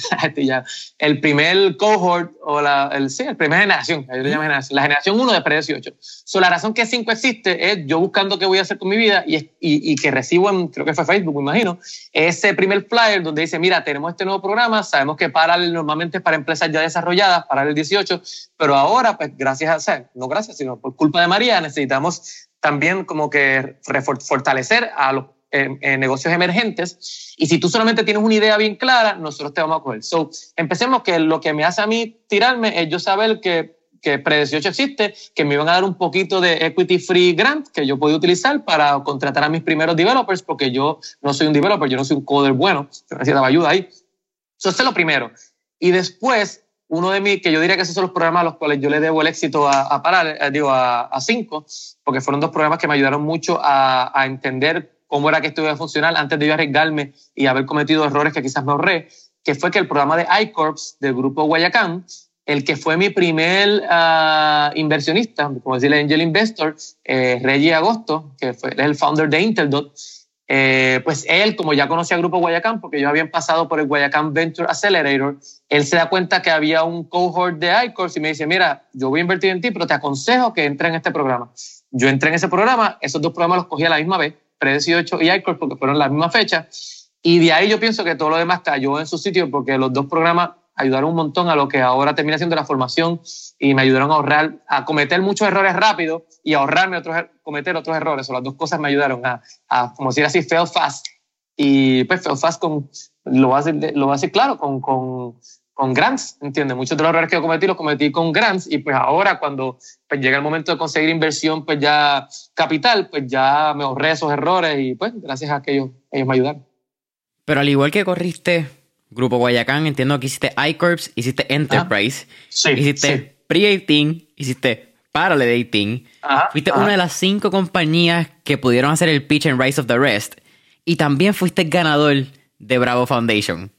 el primer cohort, o la, el, sí, el primer generación, generación, la generación 1 de pre-18. So, la razón que 5 existe es yo buscando qué voy a hacer con mi vida y, y, y, que recibo en, creo que fue Facebook, me imagino, ese primer flyer donde dice, mira, tenemos este nuevo programa, sabemos que Paralel normalmente es para empresas ya desarrolladas, Paralel 18, pero ahora, pues gracias a, o sea, no gracias, sino por culpa de María, necesitamos también como que fortalecer a los eh, eh, negocios emergentes. Y si tú solamente tienes una idea bien clara, nosotros te vamos a coger. So, empecemos que lo que me hace a mí tirarme es yo saber que, que Pre18 existe, que me iban a dar un poquito de equity free grant que yo podía utilizar para contratar a mis primeros developers, porque yo no soy un developer, yo no soy un coder bueno, yo necesitaba ayuda ahí. Eso es lo primero. Y después, uno de mis, que yo diría que esos son los programas a los cuales yo le debo el éxito a, a parar, eh, digo, a, a, cinco, porque fueron dos programas que me ayudaron mucho a, a, entender cómo era que esto iba a funcionar antes de yo arriesgarme y haber cometido errores que quizás me ahorré, que fue que el programa de iCorps del grupo Guayacán, el que fue mi primer uh, inversionista, como decirle Angel Investor, eh, Reggie Agosto, que fue, es el founder de Inteldot, eh, pues él, como ya conocía el grupo Guayacán, porque ellos habían pasado por el Guayacán Venture Accelerator, él se da cuenta que había un cohort de iCourse y me dice, mira, yo voy a invertir en ti, pero te aconsejo que entre en este programa. Yo entré en ese programa, esos dos programas los cogí a la misma vez, Pre18 y iCourse, porque fueron la misma fecha, y de ahí yo pienso que todo lo demás cayó en su sitio, porque los dos programas ayudaron un montón a lo que ahora termina siendo la formación y me ayudaron a ahorrar, a cometer muchos errores rápido y ahorrarme otros, er, cometer otros errores. O las dos cosas me ayudaron a, a como decir así, fail fast. Y pues fail fast con, lo voy a decir, lo voy a claro, con, con, con grants, ¿entiendes? Muchos de los errores que yo cometí los cometí con grants y pues ahora cuando pues, llega el momento de conseguir inversión, pues ya capital, pues ya me ahorré esos errores y pues gracias a que ellos, ellos me ayudaron. Pero al igual que corriste Grupo Guayacán, entiendo que hiciste iCorps, hiciste Enterprise, ah, hiciste Pre-18, hiciste Parallel 18. fuiste una de las cinco compañías que pudieron hacer el pitch en Rise of the Rest. Y también fuiste ganador de Bravo Foundation.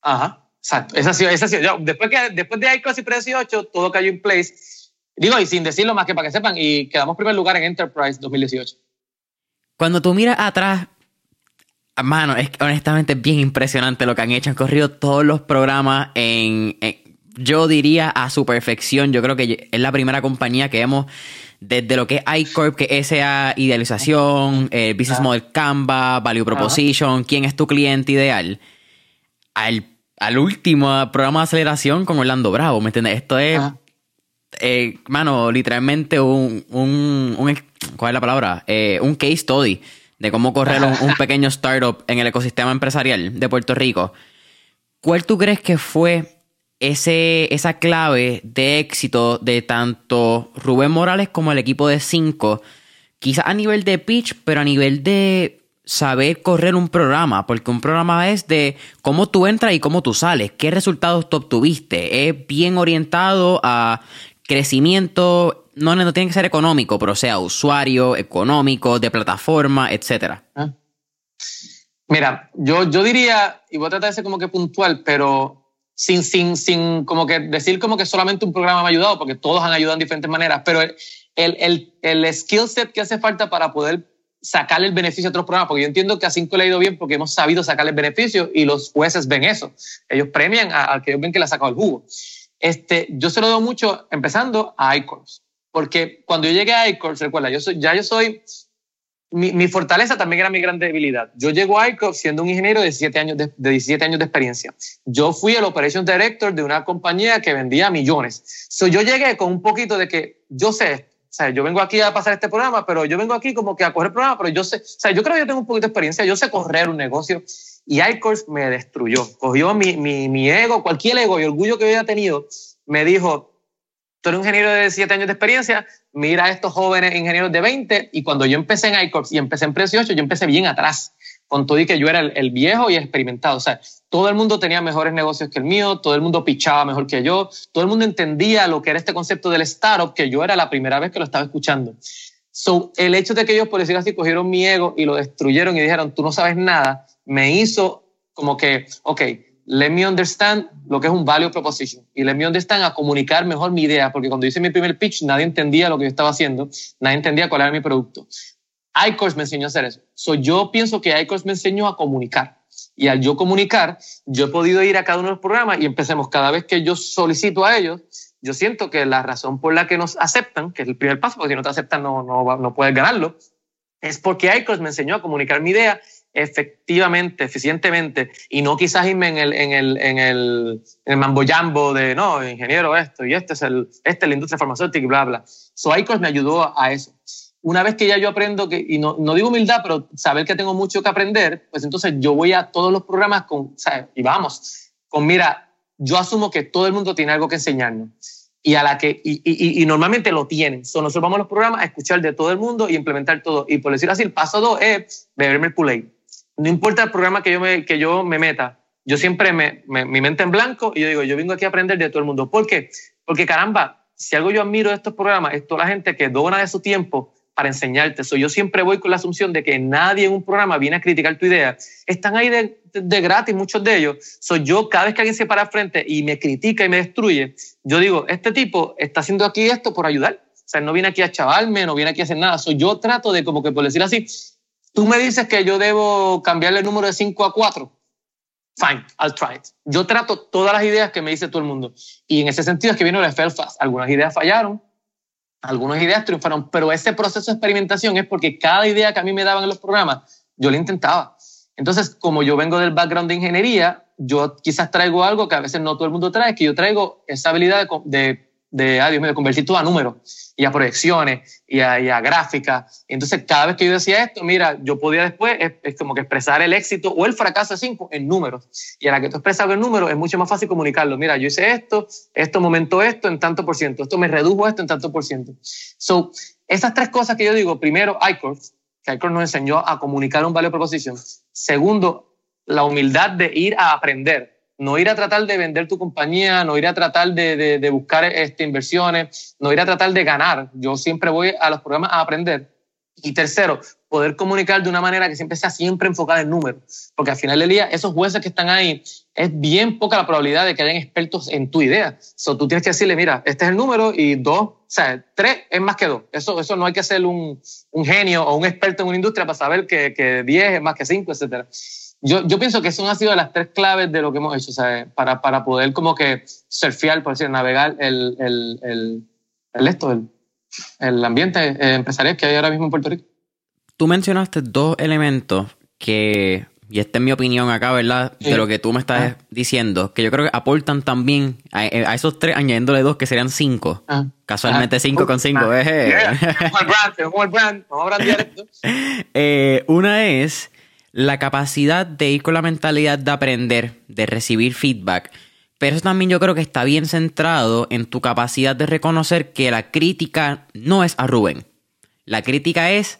Ajá, exacto. Esa sido, esa sido. después, que, después de iCorps y Pre-18, todo cayó en place. Digo, y sin decirlo más que para que sepan, y quedamos primer lugar en Enterprise 2018. Cuando tú miras atrás, Mano, es honestamente bien impresionante lo que han hecho. Han corrido todos los programas en, yo diría a su perfección. Yo creo que es la primera compañía que hemos, desde lo que es iCorp, que es esa idealización, el Business Model Canva, Value Proposition, quién es tu cliente ideal, al, al último programa de aceleración con Orlando Bravo, ¿me entiendes? Esto es, eh, mano, literalmente un, un, un, ¿cuál es la palabra? Eh, un case study de cómo correr un, pequeño startup en el ecosistema empresarial de Puerto Rico, ¿cuál tú crees que fue ese, esa clave de éxito de tanto Rubén Morales como el equipo de Cinco? Quizás a nivel de pitch, pero a nivel de saber correr un programa, porque un programa es de cómo tú entras y cómo tú sales, qué resultados tú obtuviste. Es bien orientado a crecimiento, no, no tiene que ser económico, pero sea usuario, económico, de plataforma, etcétera. Ah. Mira, yo, yo diría, y voy a tratar de ser como que puntual, pero sin, sin, sin como que decir como que solamente un programa me ha ayudado, porque todos han ayudado en diferentes maneras, pero el, el, el skill set que hace falta para poder sacarle el beneficio a otros programas, porque yo entiendo que a Cinco le ha ido bien porque hemos sabido sacarle el beneficio y los jueces ven eso. Ellos premian al que ellos ven que le ha sacado el jugo. Este, yo se lo doy mucho empezando a iCorps, porque cuando yo llegué a iCorps, recuerda, yo ya yo soy, mi, mi, fortaleza también era mi gran debilidad. Yo llego a iCorps siendo un ingeniero de 17 años de, de 17 años de experiencia. Yo fui el Operation Director de una compañía que vendía millones. So, yo llegué con un poquito de que yo sé o sea, yo vengo aquí a pasar este programa, pero yo vengo aquí como que a correr programa, pero yo sé, o sea, yo creo que yo tengo un poquito de experiencia, yo sé correr un negocio y iCourse me destruyó, cogió mi, mi, mi ego, cualquier ego y orgullo que yo haya tenido, me dijo, tú eres un ingeniero de 7 años de experiencia, mira a estos jóvenes ingenieros de 20 y cuando yo empecé en iCourse y empecé en Precio 8, yo empecé bien atrás, con todo y que yo era el, el viejo y experimentado, o sea, todo el mundo tenía mejores negocios que el mío, todo el mundo pichaba mejor que yo, todo el mundo entendía lo que era este concepto del startup, que yo era la primera vez que lo estaba escuchando. So, el hecho de que ellos, por decirlo así, cogieron mi ego y lo destruyeron y dijeron, tú no sabes nada, me hizo como que, ok, let me understand lo que es un value proposition y let me understand a comunicar mejor mi idea, porque cuando hice mi primer pitch nadie entendía lo que yo estaba haciendo, nadie entendía cuál era mi producto. iCourse me enseñó a hacer eso. So, yo pienso que iCourse me enseñó a comunicar y al yo comunicar, yo he podido ir a cada uno de los programas y empecemos cada vez que yo solicito a ellos, yo siento que la razón por la que nos aceptan, que es el primer paso, porque si no te aceptan no, no, no puedes ganarlo, es porque ICOS me enseñó a comunicar mi idea efectivamente, eficientemente, y no quizás irme en el, en el, en el, en el mambo jambo de, no, ingeniero esto, y este es, el, este es la industria farmacéutica y bla, bla. So ICOS me ayudó a eso una vez que ya yo aprendo, que, y no, no digo humildad, pero saber que tengo mucho que aprender, pues entonces yo voy a todos los programas con, ¿sabes? y vamos, con mira, yo asumo que todo el mundo tiene algo que enseñarnos y a la que y, y, y normalmente lo tienen. So, nosotros vamos a los programas a escuchar de todo el mundo y implementar todo. Y por decir así, el paso dos es beberme el. No importa el programa que yo me, que yo me meta, yo siempre me, me, mi mente en blanco y yo digo, yo vengo aquí a aprender de todo el mundo. ¿Por qué? Porque caramba, si algo yo admiro de estos programas es toda la gente que dona de su tiempo para enseñarte. eso yo siempre voy con la asunción de que nadie en un programa viene a criticar tu idea. Están ahí de, de, gratis muchos de ellos. Soy yo, cada vez que alguien se para frente y me critica y me destruye, yo digo, este tipo está haciendo aquí esto por ayudar. O sea, no viene aquí a chavalme, no viene aquí a hacer nada. Soy yo trato de, como que por decir así, tú me dices que yo debo cambiarle el número de 5 a 4. Fine, I'll try it. Yo trato todas las ideas que me dice todo el mundo. Y en ese sentido es que vino el Felfast. Algunas ideas fallaron, algunas ideas triunfaron, pero ese proceso de experimentación es porque cada idea que a mí me daban en los programas, yo la intentaba. Entonces, como yo vengo del background de ingeniería, yo quizás traigo algo que a veces no todo el mundo trae, que yo traigo esa habilidad de, de de, ah, Dios mío, convertir todo a números y a proyecciones y a, y a gráficas. Entonces, cada vez que yo decía esto, mira, yo podía después es, es, como que expresar el éxito o el fracaso de cinco en números. Y a la que tú expresas en números es mucho más fácil comunicarlo. Mira, yo hice esto, esto momento esto en tanto por ciento, esto me redujo esto en tanto por ciento. So, esas tres cosas que yo digo, primero, iCourse, que iCourse nos enseñó a comunicar un value proposition. Segundo, la humildad de ir a aprender no ir a tratar de vender tu compañía, no ir a tratar de, de, de buscar este, inversiones, no ir a tratar de ganar. Yo siempre voy a los programas a aprender. Y tercero, poder comunicar de una manera que siempre sea siempre enfocada en números. Porque al final del día, esos jueces que están ahí, es bien poca la probabilidad de que hayan expertos en tu idea. So, tú tienes que decirle, mira, este es el número y dos, o sea, tres es más que dos. Eso, eso no hay que ser un, un genio o un experto en una industria para saber que, que diez es más que cinco, etcétera yo, yo pienso que eso han sido las tres claves de lo que hemos hecho, ¿sabes? Para, para poder como que surfear, por decir, navegar el, el, el, el esto, el, el ambiente empresarial que hay ahora mismo en Puerto Rico. Tú mencionaste dos elementos que, y esta es mi opinión acá, ¿verdad? Sí. De lo que tú me estás ah. diciendo, que yo creo que aportan también a, a, esos tres, añadiéndole dos que serían cinco. Ah. Casualmente ah. cinco con cinco. Eh. Yeah. brand, brand, vamos a eh, una es la capacidad de ir con la mentalidad de aprender, de recibir feedback. Pero eso también yo creo que está bien centrado en tu capacidad de reconocer que la crítica no es a Rubén. La crítica es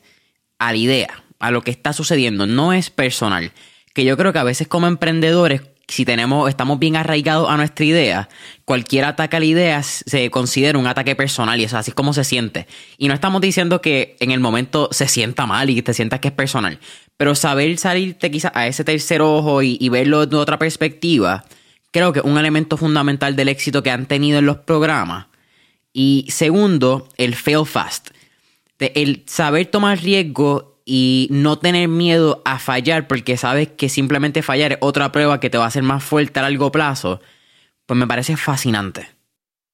a la idea, a lo que está sucediendo, no es personal. Que yo creo que a veces como emprendedores, si tenemos, estamos bien arraigados a nuestra idea, cualquier ataque a la idea se considera un ataque personal y eso así es como se siente. Y no estamos diciendo que en el momento se sienta mal y que te sientas que es personal, pero saber salirte quizás a ese tercer ojo y, verlo de otra perspectiva, creo que es un elemento fundamental del éxito que han tenido en los programas. Y segundo, el fail fast. El saber tomar riesgo y no tener miedo a fallar porque sabes que simplemente fallar es otra prueba que te va a hacer más fuerte a largo plazo, pues me parece fascinante.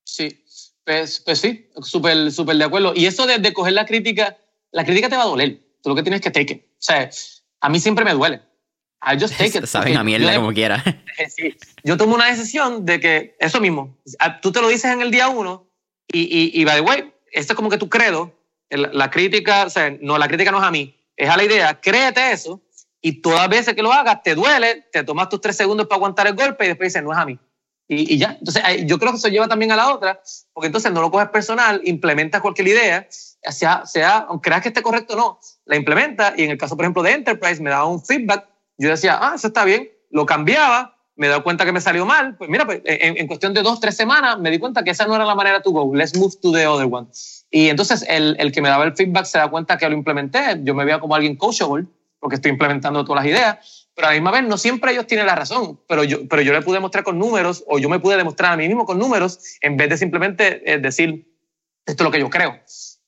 Sí, pues, pues sí, súper súper de acuerdo. Y eso de, coger la crítica, la crítica te va a doler. Tú lo que tienes que take it. O sea, a mí siempre me duele. I just take it. Saben a mierda como quiera. Sí, yo tomo una decisión de que eso mismo, tú te lo dices en el día uno y, y, y by the way, esto es como que tu credo, la crítica, o sea, no, la crítica no es a mí, es a la idea, créete eso y todas veces que lo hagas te duele, te tomas tus tres segundos para aguantar el golpe y después dices, no es a mí. Y, ya, entonces yo creo que eso lleva también a la otra, porque entonces no lo coges personal, implementas cualquier idea, sea, sea aunque creas que esté correcto o no, la implementa. Y en el caso, por ejemplo, de Enterprise me daba un feedback, yo decía, ah, eso está bien, lo cambiaba, me dado cuenta que me salió mal, pues mira, pues en, en, cuestión de dos, tres semanas me di cuenta que esa no era la manera to go, let's move to the other one. Y entonces el, el que me daba el feedback se da cuenta que lo implementé, yo me veía como alguien coachable, porque estoy implementando todas las ideas, pero a la misma vez no siempre ellos tienen la razón, pero yo, pero yo le pude demostrar con números, o yo me pude demostrar a mí mismo con números, en vez de simplemente eh, decir, esto es lo que yo creo.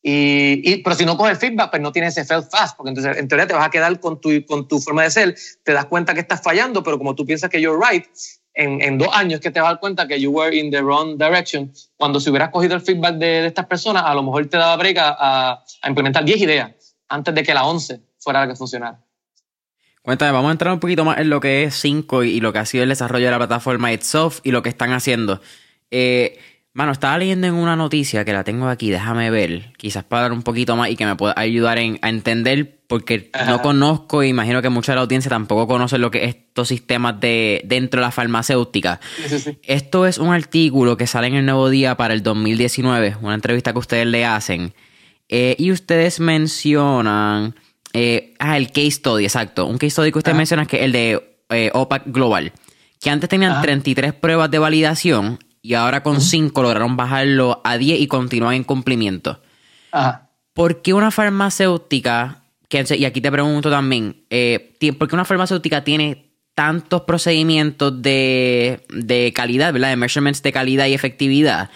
Y, pero si no coges feedback, pues no tienes ese fail fast, porque entonces en teoría te vas a quedar con tu, con tu forma de ser, te das cuenta que estás fallando, pero como tú piensas que you're right, en, dos años que te vas a dar cuenta que you were in the wrong direction, cuando si hubieras cogido el feedback de, estas personas, a lo mejor te daba break a, implementar 10 ideas antes de que la 11 fuera la que funcionara. Cuéntame, vamos a entrar un poquito más en lo que es 5 y, y lo que ha sido el desarrollo de la plataforma itself y lo que están haciendo. Eh, Mano, estaba leyendo en una noticia que la tengo aquí, déjame ver, quizás para dar un poquito más y que me pueda ayudar en, a entender, porque no conozco, imagino que mucha de la audiencia tampoco conoce lo que es estos sistemas de dentro de la farmacéutica. Esto es un artículo que sale en el Nuevo Día para el 2019, una entrevista que ustedes le hacen, eh, y ustedes mencionan, eh, ah, el case study, exacto, un case study que ustedes mencionan que es el de eh, OPAC Global, que antes tenían 33 pruebas de validación y ahora con 5 lograron bajarlo a 10 y continúan en cumplimiento. Ajá. ¿Por qué una farmacéutica, y aquí te pregunto también, eh, ¿por qué una farmacéutica tiene tantos procedimientos de, de calidad, ¿verdad? De measurements de calidad y efectividad?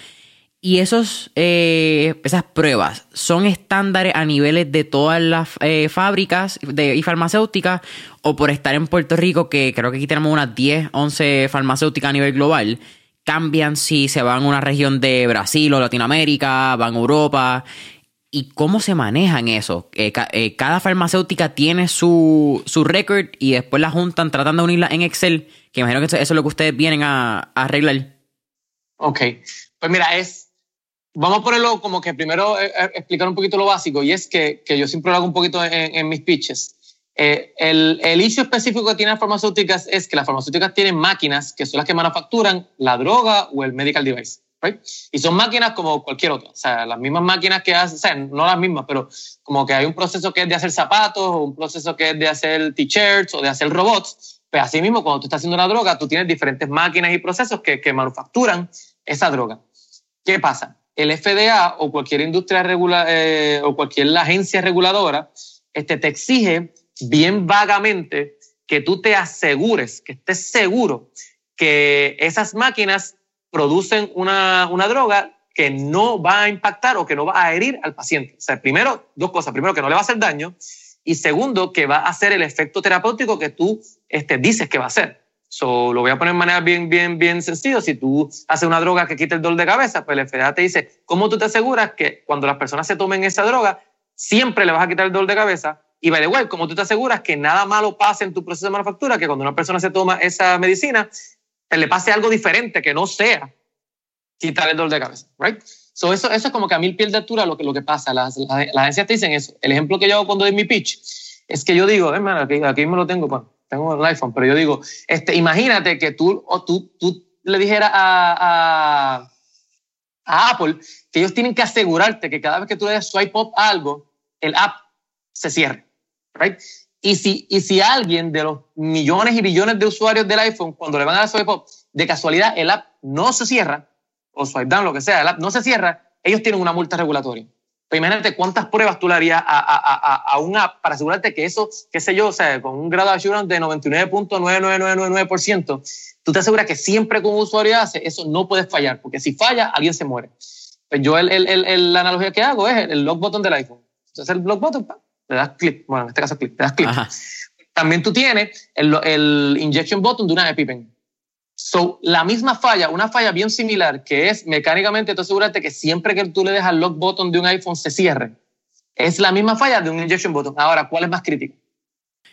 Y esos, eh, esas pruebas son estándares a niveles de todas las eh, fábricas de, y farmacéuticas o por estar en Puerto Rico, que creo que aquí tenemos unas 10, 11 farmacéuticas a nivel global, cambian si se van a una región de Brasil o Latinoamérica, van a Europa. ¿Y cómo se manejan eso? Eh, eh, cada farmacéutica tiene su, su récord y después la juntan tratando de unirla en Excel, que imagino que eso, es lo que ustedes vienen a, arreglar. Ok, pues mira, es, vamos a ponerlo como que primero eh, explicar un poquito lo básico y es que, que yo siempre lo hago un poquito en, mis pitches. El, el específico que tienen las farmacéuticas es que las farmacéuticas tienen máquinas que son las que manufacturan la droga o el medical device. Right? Y son máquinas como cualquier otra. O sea, las mismas máquinas que hacen, o sea, no las mismas, pero como que hay un proceso que es de hacer zapatos, o un proceso que es de hacer t-shirts o de hacer robots. Pues así mismo, cuando tú estás haciendo una droga, tú tienes diferentes máquinas y procesos que, que manufacturan esa droga. ¿Qué pasa? El FDA o cualquier industria regular eh, o cualquier agencia reguladora este, te exige bien vagamente que tú te asegures, que estés seguro que esas máquinas producen una, una droga que no va a impactar o que no va a herir al paciente. O sea, primero, dos cosas. Primero, que no le va a hacer daño. Y segundo, que va a hacer el efecto terapéutico que tú este, dices que va a hacer. So, lo voy a poner de manera bien, bien, bien sencillo. Si tú haces una droga que quita el dolor de cabeza, pues el FDA te dice, ¿cómo tú te aseguras que cuando las personas se tomen esa droga, siempre le vas a quitar el dolor de cabeza y by the way, como tú te aseguras que nada malo pase en tu proceso de manufactura, que cuando una persona se toma esa medicina, le pase algo diferente que no sea quitar el dolor de cabeza, right? So eso, eso es como que a mil piel de altura lo que, lo que pasa. Las, las, las, agencias te dicen eso. El ejemplo que yo hago cuando doy mi pitch es que yo digo, hermano, aquí, aquí me lo tengo, bueno, tengo el iPhone, pero yo digo, este, imagínate que tú, o tú, tú le dijeras a, a, a Apple que ellos tienen que asegurarte que cada vez que tú le des swipe up algo, el app se cierre. Right? Y si, y si alguien de los millones y billones de usuarios del iPhone, cuando le van a dar swipe up, de casualidad el app no se cierra, o swipe down, lo que sea, el app no se cierra, ellos tienen una multa regulatoria. Pero imagínate cuántas pruebas tú le harías a, a, a, a un app para asegurarte que eso, qué sé yo, o sea, con un grado de assurance de 99.99999%, tú te aseguras que siempre que un usuario hace, eso no puede fallar, porque si falla, alguien se muere. Pues yo el, el, el, la analogía que hago es el, lock button del iPhone. Entonces el lock button, le das clic, bueno, en este caso clic, le das clic. También tú tienes el, el, injection button de una EpiPen. So, la misma falla, una falla bien similar, que es mecánicamente tú asegurarte que siempre que tú le dejas el lock button de un iPhone se cierre, es la misma falla de un injection button. Ahora, ¿cuál es más crítico?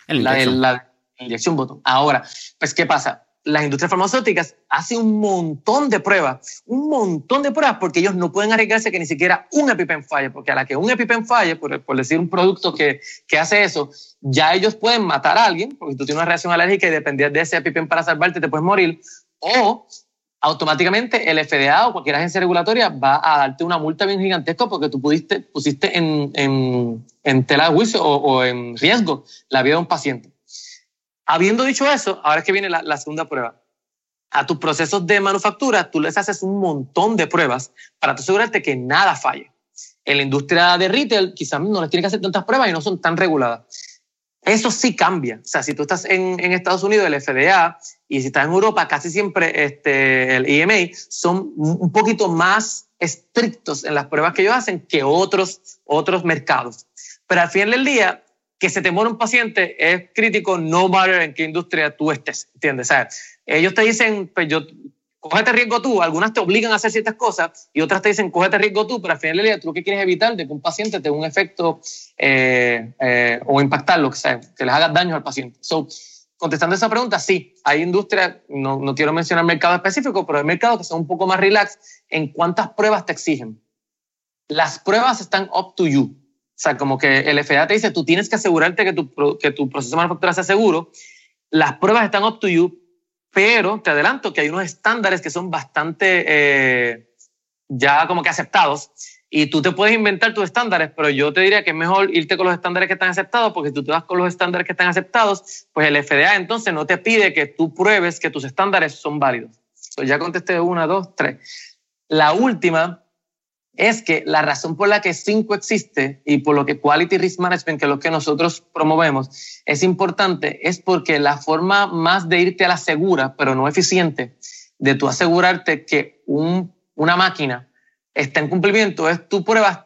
El la, la injection button. Ahora, pues, ¿qué pasa? Las industrias farmacéuticas hacen un montón de pruebas, un montón de pruebas, porque ellos no pueden arriesgarse que ni siquiera un EpiPen falle, porque a la que un EpiPen falle, por, por decir un producto que, que, hace eso, ya ellos pueden matar a alguien, porque tú tienes una reacción alérgica y dependías de ese EpiPen para salvarte, te puedes morir, o automáticamente el FDA o cualquier agencia regulatoria va a darte una multa bien gigantesca porque tú pudiste, pusiste en, en, en tela de juicio o en riesgo la vida de un paciente. Habiendo dicho eso, ahora es que viene la, segunda prueba. A tus procesos de manufactura, tú les haces un montón de pruebas para asegurarte que nada falle. En la industria de retail, quizás no les tienes que hacer tantas pruebas y no son tan reguladas. Eso sí cambia. O sea, si tú estás en, Estados Unidos, el FDA, y si estás en Europa, casi siempre este, el EMA son un poquito más estrictos en las pruebas que ellos hacen que otros, otros mercados. Pero al final del día, que se te un paciente es crítico no matter en qué industria tú estés, ¿entiendes? O sea, ellos te dicen, pues yo, cógete riesgo tú, algunas te obligan a hacer ciertas cosas y otras te dicen, cógete riesgo tú, pero al final del día tú que quieres evitar de que un paciente tenga un efecto eh, eh, o impactarlo, que, sea, que les haga daño al paciente. So, contestando esa pregunta, sí, hay industrias, no, no quiero mencionar mercado específico, pero hay mercados que son un poco más relax en cuántas pruebas te exigen. Las pruebas están up to you. O sea, como que el FDA te dice, tú tienes que asegurarte que tu, que tu proceso de manufactura sea seguro. Las pruebas están up to you, pero te adelanto que hay unos estándares que son bastante eh, ya como que aceptados y tú te puedes inventar tus estándares, pero yo te diría que es mejor irte con los estándares que están aceptados, porque si tú te vas con los estándares que están aceptados, pues el FDA entonces no te pide que tú pruebes que tus estándares son válidos. So, ya contesté una, dos, tres. La última es que la razón por la que 5 existe y por lo que Quality Risk Management, que es lo que nosotros promovemos, es importante, es porque la forma más de irte a la segura, pero no eficiente, de tú asegurarte que un, una máquina está en cumplimiento, es tú pruebas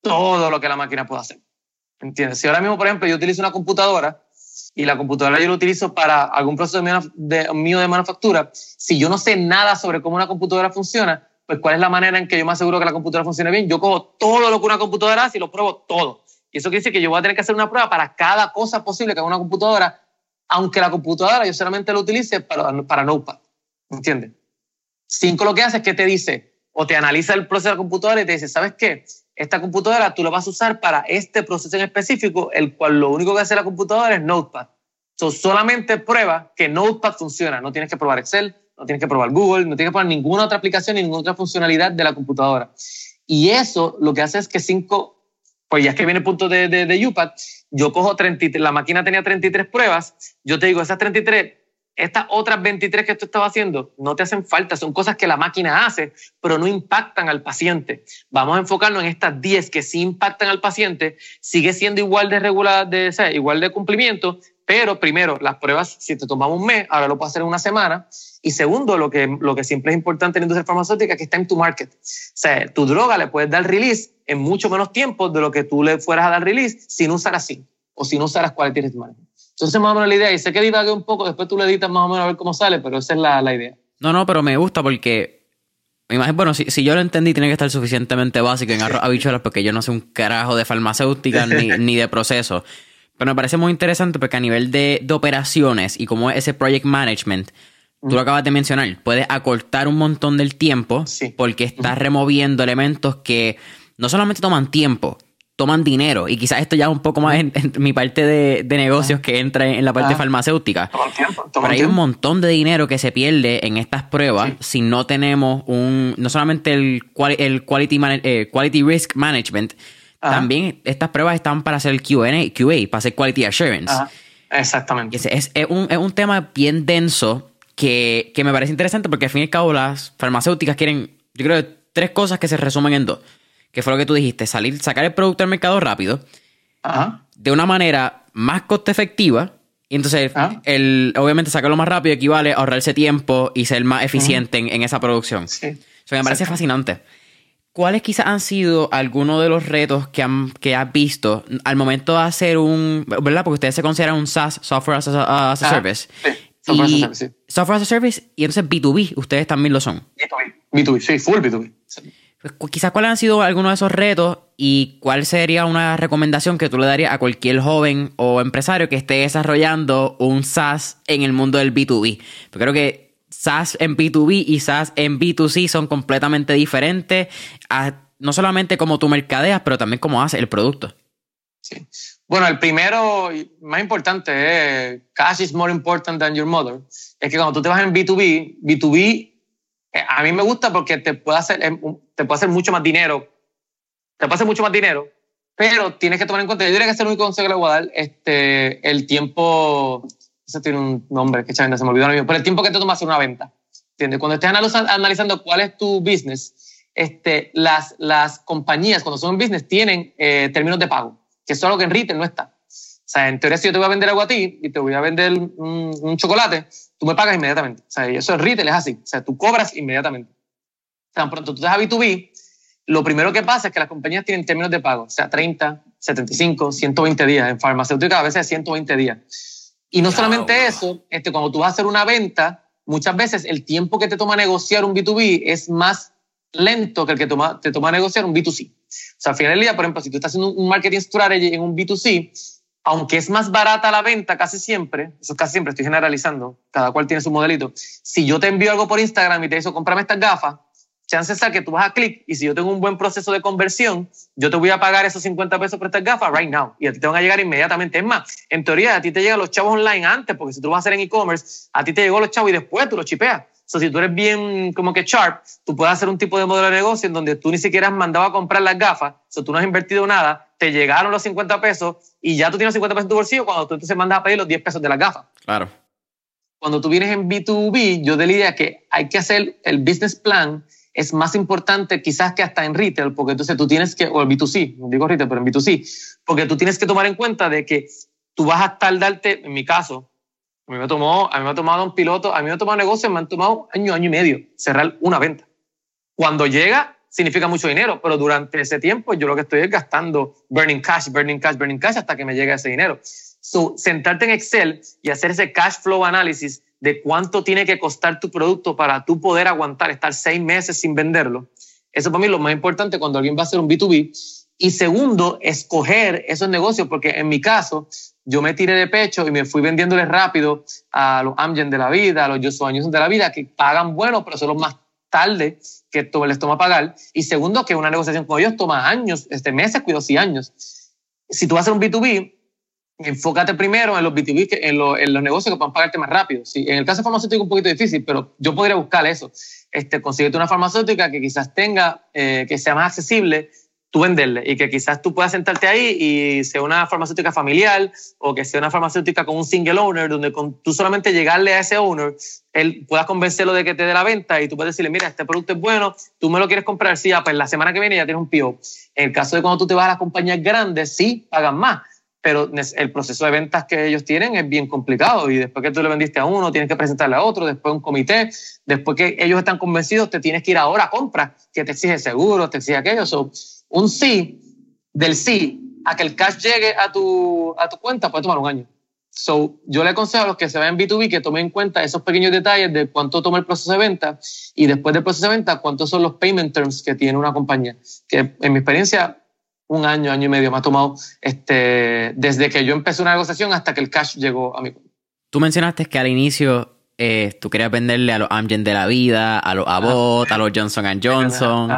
todo lo que la máquina puede hacer. ¿Entiendes? Si ahora mismo, por ejemplo, yo utilizo una computadora y la computadora yo la utilizo para algún proceso de, mío de manufactura, si yo no sé nada sobre cómo una computadora funciona, pues cuál es la manera en que yo me aseguro que la computadora funcione bien. Yo cojo todo lo que una computadora hace y lo pruebo todo. Y eso quiere decir que yo voy a tener que hacer una prueba para cada cosa posible que haga una computadora, aunque la computadora yo solamente la utilice para, para Notepad. ¿Entiendes? Cinco lo que hace es que te dice, o te analiza el proceso de la computadora y te dice, ¿sabes qué? Esta computadora tú la vas a usar para este proceso en específico, el cual lo único que hace la computadora es Notepad. So, solamente prueba que Notepad funciona. No tienes que probar Excel, no tienes que probar Google, no tienes que probar ninguna otra aplicación ni ninguna otra funcionalidad de la computadora. Y eso lo que hace es que cinco, pues ya es que viene el punto de, de, de UPAD, yo cojo 33, la máquina tenía 33 pruebas, yo te digo, esas 33, estas otras 23 que tú estabas haciendo no te hacen falta, son cosas que la máquina hace, pero no impactan al paciente. Vamos a enfocarnos en estas 10 que sí impactan al paciente, sigue siendo igual de regular, de, o igual de cumplimiento, pero primero, las pruebas, si te tomamos un mes, ahora lo puedo hacer en una semana. Y segundo, lo que, lo que siempre es importante en la industria farmacéutica es que está en tu market. O sea, tu droga le puedes dar release en mucho menos tiempo de lo que tú le fueras a dar release si no usaras así o si no usaras quality risk management. Entonces, más o menos la idea, y sé que divague un poco, después tú le editas más o menos a ver cómo sale, pero esa es la, la idea. No, no, pero me gusta porque bueno, si, si, yo lo entendí, tiene que estar suficientemente básico en arroz habichuelas porque yo no sé un carajo de farmacéutica ni, ni, de proceso. Pero me parece muy interesante porque a nivel de, de operaciones y como ese project management, tú lo acabas de mencionar, puedes acortar un montón del tiempo porque estás removiendo elementos que no solamente toman tiempo, toman dinero. Y quizás esto ya un poco más en, mi parte de, de negocios que entra en, la parte farmacéutica. Toman tiempo, Pero hay un montón de dinero que se pierde en estas pruebas si no tenemos un, no solamente el, el quality, eh, quality risk management, también estas pruebas están para hacer el QA, QA para hacer Quality Assurance. Exactamente. Es, es, un, es, un, tema bien denso que, que, me parece interesante porque al fin y al cabo las farmacéuticas quieren, yo creo, tres cosas que se resumen en dos. Que fue lo que tú dijiste, salir, sacar el producto al mercado rápido, de una manera más coste efectiva. Y entonces, el, obviamente, sacarlo más rápido equivale a ahorrarse tiempo y ser más eficiente en, esa producción. Sí. Eso me parece fascinante. ¿Cuáles quizás han sido algunos de los retos que, han, que has visto al momento de hacer un, ¿verdad? Porque ustedes se consideran un SaaS, Software as a, Service. Sí, Software as a Service, sí. Software as a Service y entonces B2B, ustedes también lo son. B2B, B2B sí, full B2B. Pues, quizás cuáles han sido algunos de esos retos y cuál sería una recomendación que tú le darías a cualquier joven o empresario que esté desarrollando un SaaS en el mundo del B2B. Porque creo que SaaS en B2B y SaaS en B2C son completamente diferentes, no solamente como tú mercadeas, pero también cómo haces el producto. Sí. Bueno, el primero más importante es cash is more important than your mother. Es que cuando tú te vas en B2B, B2B eh, a mí me gusta porque te puede hacer, em, te puede hacer mucho más dinero, te puede hacer mucho más dinero, pero tienes que tomar en cuenta, yo diría que es el único consejo que le voy a dar, este, el tiempo, eso tiene un nombre, que se me olvidó pero el tiempo que te toma hacer una venta. ¿Entiendes? Cuando estés analizando cuál es tu business, este, las, las compañías, cuando son un business, tienen eh, términos de pago, que es algo que en retail no está. O sea, en teoría, si yo te voy a vender algo a ti y te voy a vender un, un chocolate, tú me pagas inmediatamente. O sea, eso es retail, es así. O sea, tú cobras inmediatamente. Tan pronto tú estás a B2B, lo primero que pasa es que las compañías tienen términos de pago, o sea, 30, 75, 120 días. En farmacéutica a veces 120 días. Y no solamente eso, este, cuando tú vas a hacer una venta, muchas veces el tiempo que te toma negociar un B2B es más lento que el que toma, te toma negociar un B2C. O sea, al final del día, por ejemplo, si tú estás haciendo un marketing strategy en un B2C, aunque es más barata la venta casi siempre, eso casi siempre estoy generalizando, cada cual tiene su modelito. Si yo te envío algo por Instagram y te digo, cómprame estas gafas, chances a que tú vas a clic y si yo tengo un buen proceso de conversión, yo te voy a pagar esos 50 pesos por estas gafas right now y a ti te van a llegar inmediatamente. Es más, en teoría a ti te llegan los chavos online antes, porque si tú lo vas a hacer en e-commerce, a ti te llegó los chavos y después tú los chipeas. So, si tú eres bien como que sharp, tú puedes hacer un tipo de modelo de negocio en donde tú ni siquiera has mandado a comprar las gafas, so, tú no has invertido nada, te llegaron los 50 pesos y ya tú tienes 50 pesos en tu bolsillo cuando tú entonces mandas a pedir los 10 pesos de las gafas. Claro. Cuando tú vienes en B2B, yo te diría que hay que hacer el business plan es más importante quizás que hasta en retail, porque entonces tú tienes que, o el B2C, no digo retail, pero en B2C, porque tú tienes que tomar en cuenta de que tú vas a tardarte, en mi caso, a mí me, tomó, a mí me ha tomado un piloto, a mí me ha tomado negocios, me han tomado año, año y medio cerrar una venta. Cuando llega, significa mucho dinero, pero durante ese tiempo yo lo que estoy es gastando burning cash, burning cash, burning cash hasta que me llegue ese dinero. So, sentarte en Excel y hacer ese cash flow análisis de cuánto tiene que costar tu producto para tú poder aguantar, estar seis meses sin venderlo. Eso para mí es lo más importante cuando alguien va a hacer un B2B. Y segundo, escoger esos negocios, porque en mi caso, yo me tiré de pecho y me fui vendiéndoles rápido a los Amgen de la vida, a los Joshua Años de la vida, que pagan bueno, pero son los más tarde que les toma pagar. Y segundo, que una negociación con ellos toma años, este, meses, cuido, y años. Si tú vas a hacer un B2B, enfócate primero en los B2B, en, en los negocios que puedan pagarte más rápido. Sí, en el caso farmacéutico es un poquito difícil, pero yo podría buscar eso. Este, conseguirte una farmacéutica que quizás tenga, eh, que sea más accesible, tú venderle y que quizás tú puedas sentarte ahí y sea una farmacéutica familiar o que sea una farmacéutica con un single owner donde con tú solamente llegarle a ese owner, él puedas convencerlo de que te dé la venta y tú puedes decirle, mira, este producto es bueno, tú me lo quieres comprar, sí, pues la semana que viene ya tienes un PO. En el caso de cuando tú te vas a las compañías grandes, sí, pagan más pero el proceso de ventas que ellos tienen es bien complicado y después que tú le vendiste a uno, tienes que presentarle a otro, después un comité, después que ellos están convencidos, te tienes que ir ahora a compra, que te exige seguro, te exige aquello. So, un sí, del sí a que el cash llegue a tu, a tu cuenta puede tomar un año. So, yo le aconsejo a los que se vayan en B2B que tomen en cuenta esos pequeños detalles de cuánto toma el proceso de venta y después del proceso de venta, cuántos son los payment terms que tiene una compañía. Que en mi experiencia, un año, año y medio me ha tomado este, desde que yo empecé una negociación hasta que el cash llegó a mi cuenta. Tú mencionaste que al inicio eh, tú querías venderle a los Amgen de la vida, a los Abbott, a los Johnson Johnson.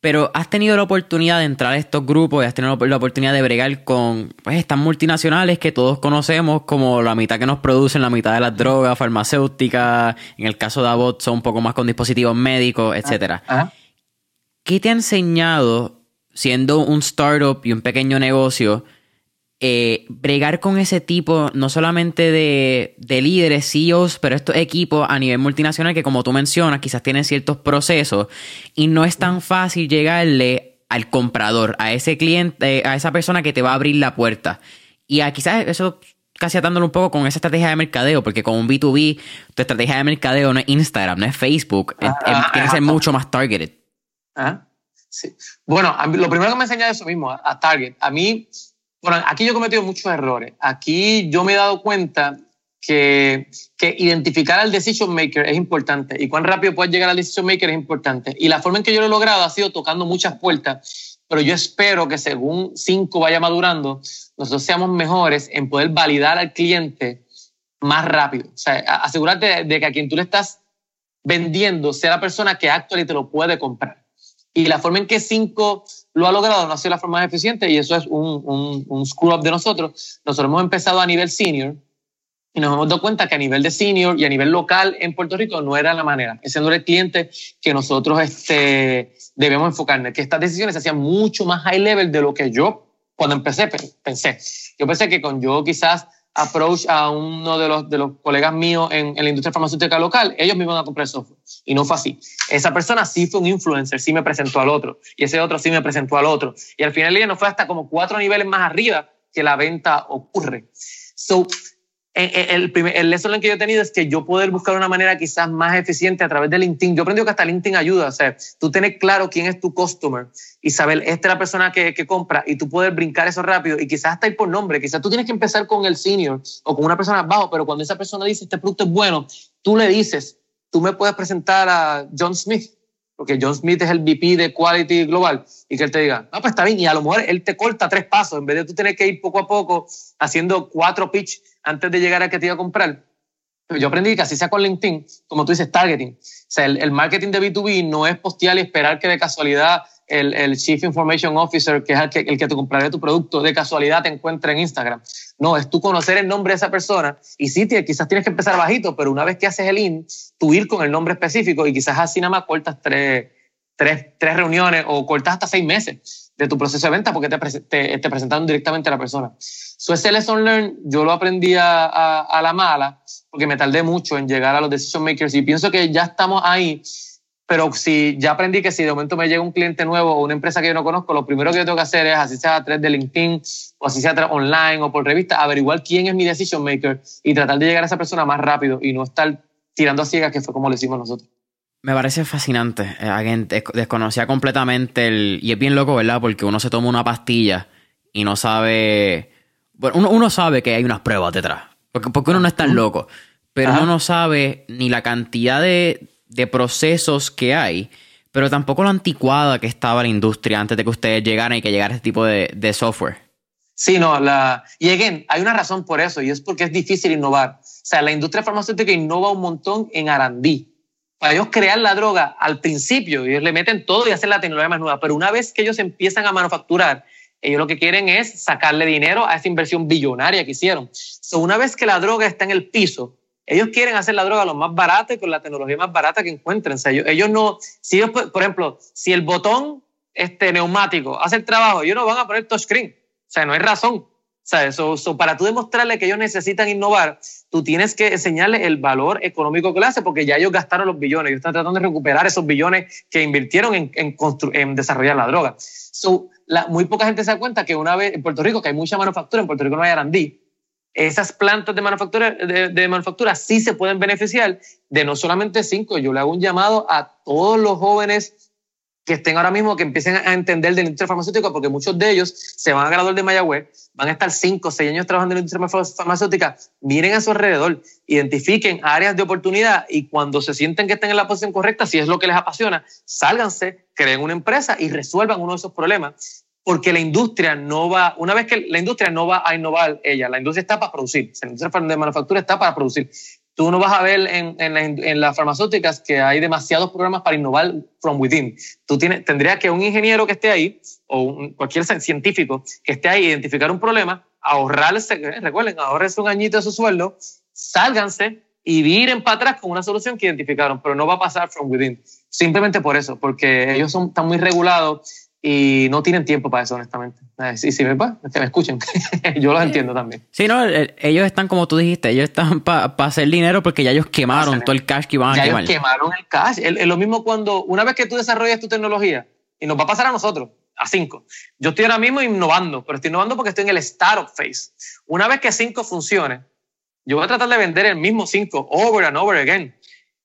Pero has tenido la oportunidad de entrar a estos grupos y has tenido la oportunidad de bregar con pues, estas multinacionales que todos conocemos como la mitad que nos producen, la mitad de las drogas farmacéuticas, en el caso de Abbott son un poco más con dispositivos médicos, etc. ¿Qué te ha enseñado siendo un startup y un pequeño negocio? eh, bregar con ese tipo, no solamente de, de, líderes, CEOs, pero estos equipos a nivel multinacional que como tú mencionas, quizás tienen ciertos procesos y no es tan fácil llegarle al comprador, a ese cliente, a esa persona que te va a abrir la puerta. Y a, quizás eso casi atándolo un poco con esa estrategia de mercadeo, porque con un B2B, tu estrategia de mercadeo no es Instagram, no es Facebook, tiene que ser mucho más targeted. Ajá. Sí. Bueno, lo primero que me enseña es eso mismo, a Target. A mí, bueno, aquí yo he cometido muchos errores. Aquí yo me he dado cuenta que, que, identificar al decision maker es importante y cuán rápido puedes llegar al decision maker es importante. Y la forma en que yo lo he logrado ha sido tocando muchas puertas, pero yo espero que según cinco vaya madurando, nosotros seamos mejores en poder validar al cliente más rápido. O sea, asegurarte de que a quien tú le estás vendiendo sea la persona que actualmente te lo puede comprar. Y la forma en que cinco lo ha logrado no ha sido la forma más eficiente y eso es un, un, un screw up de nosotros. Nosotros hemos empezado a nivel senior y nos hemos dado cuenta que a nivel de senior y a nivel local en Puerto Rico no era la manera. Ese no era el cliente que nosotros este, debemos enfocarnos, que estas decisiones se hacían mucho más high level de lo que yo cuando empecé pensé. Yo pensé que con yo quizás approach a uno de los, de los colegas míos en, en, la industria farmacéutica local, ellos me iban a comprar software. Y no fue así. Esa persona sí fue un influencer, sí me presentó al otro. Y ese otro sí me presentó al otro. Y al final del no fue hasta como cuatro niveles más arriba que la venta ocurre. So, el, primer, el lesson que yo he tenido es que yo poder buscar una manera quizás más eficiente a través de LinkedIn. Yo aprendí que hasta LinkedIn ayuda. O sea, tú tienes claro quién es tu customer y saber, esta es la persona que, que compra y tú poder brincar eso rápido y quizás hasta ir por nombre. Quizás tú tienes que empezar con el senior o con una persona abajo, pero cuando esa persona dice, este producto es bueno, tú le dices, tú me puedes presentar a John Smith porque John Smith es el VP de Quality Global, y que él te diga, ah, pues está bien, y a lo mejor él te corta tres pasos, en vez de tú tener que ir poco a poco haciendo cuatro pitch antes de llegar a que te iba a comprar. Yo aprendí que así sea con LinkedIn, como tú dices, targeting. O sea, el, el marketing de B2B no es postear y esperar que de casualidad el, el, Chief Information Officer, que es el que, el que te comprará tu producto, de casualidad te encuentre en Instagram. No, es tú conocer el nombre de esa persona y sí, quizás tienes que empezar bajito, pero una vez que haces el IN, tú ir con el nombre específico y quizás así nada más cortas tres, tres, tres reuniones o cortas hasta seis meses de tu proceso de venta porque te, te, te presentaron directamente a la persona. So, ese lesson learn yo lo aprendí a, a, a la mala porque me tardé mucho en llegar a los decision makers y pienso que ya estamos ahí pero si ya aprendí que si de momento me llega un cliente nuevo o una empresa que yo no conozco, lo primero que yo tengo que hacer es, así sea a través de LinkedIn o así sea online o por revista, averiguar quién es mi decision maker y tratar de llegar a esa persona más rápido y no estar tirando a ciegas, que fue como lo hicimos nosotros. Me parece fascinante. Eh, desconocía completamente el... Y es bien loco, ¿verdad? Porque uno se toma una pastilla y no sabe... Bueno, uno, uno sabe que hay unas pruebas detrás. Porque, porque uno no es tan loco. Pero uno no sabe ni la cantidad de de procesos que hay, pero tampoco lo anticuada que estaba la industria antes de que ustedes llegaran y que llegara este tipo de, de software. Sí, no, la... y again, hay una razón por eso, y es porque es difícil innovar. O sea, la industria farmacéutica innova un montón en R&D. Para ellos crear la droga al principio, ellos le meten todo y hacen la tecnología más nueva, pero una vez que ellos empiezan a manufacturar, ellos lo que quieren es sacarle dinero a esa inversión billonaria que hicieron. So, una vez que la droga está en el piso, ellos quieren hacer la droga lo más barata y con la tecnología más barata que encuentren. O sea, ellos, no, si ellos, por ejemplo, si el botón este, neumático hace el trabajo, ellos no van a poner touchscreen. O sea, no hay razón. O sea, eso, para tú demostrarle que ellos necesitan innovar, tú tienes que enseñarle el valor económico que le hace, porque ya ellos gastaron los billones, ellos están tratando de recuperar esos billones que invirtieron en, en, en desarrollar la droga. So, la, muy poca gente se da cuenta que una vez en Puerto Rico, que hay mucha manufactura, en Puerto Rico no hay R&D, esas plantas de manufactura, de, manufactura sí se pueden beneficiar de no solamente cinco. Yo le hago un llamado a todos los jóvenes que estén ahora mismo, que empiecen a entender de la industria farmacéutica, porque muchos de ellos se van a graduar de Mayagüez, van a estar cinco, seis años trabajando en la industria farmacéutica. Miren a su alrededor, identifiquen áreas de oportunidad y cuando se sienten que están en la posición correcta, si es lo que les apasiona, sálganse, creen una empresa y resuelvan uno de esos problemas porque la industria no va, una vez que la industria no va a innovar ella, la industria está para producir, la industria de manufactura está para producir. Tú no vas a ver en, en, en las farmacéuticas que hay demasiados programas para innovar from within. Tú tienes, tendrías que un ingeniero que esté ahí o un, cualquier científico que esté ahí identificar un problema, ahorrarse, eh, recuerden, ahorrarse un añito de su sueldo, sálganse y viren para atrás con una solución que identificaron, pero no va a pasar from within. Simplemente por eso, porque ellos son, están muy regulados y no tienen tiempo para eso, honestamente. Y si me, que me escuchen, yo los entiendo también. Sí, no, ellos están como tú dijiste, ellos están para hacer dinero porque ya ellos quemaron todo el cash que iban a ya quemar. Ellos quemaron el cash. Es lo mismo cuando, una vez que tú desarrollas tu tecnología, y nos va a pasar a nosotros, a cinco. Yo estoy ahora mismo innovando, pero estoy innovando porque estoy en el startup phase. Una vez que cinco funcione, yo voy a tratar de vender el mismo cinco over and over again.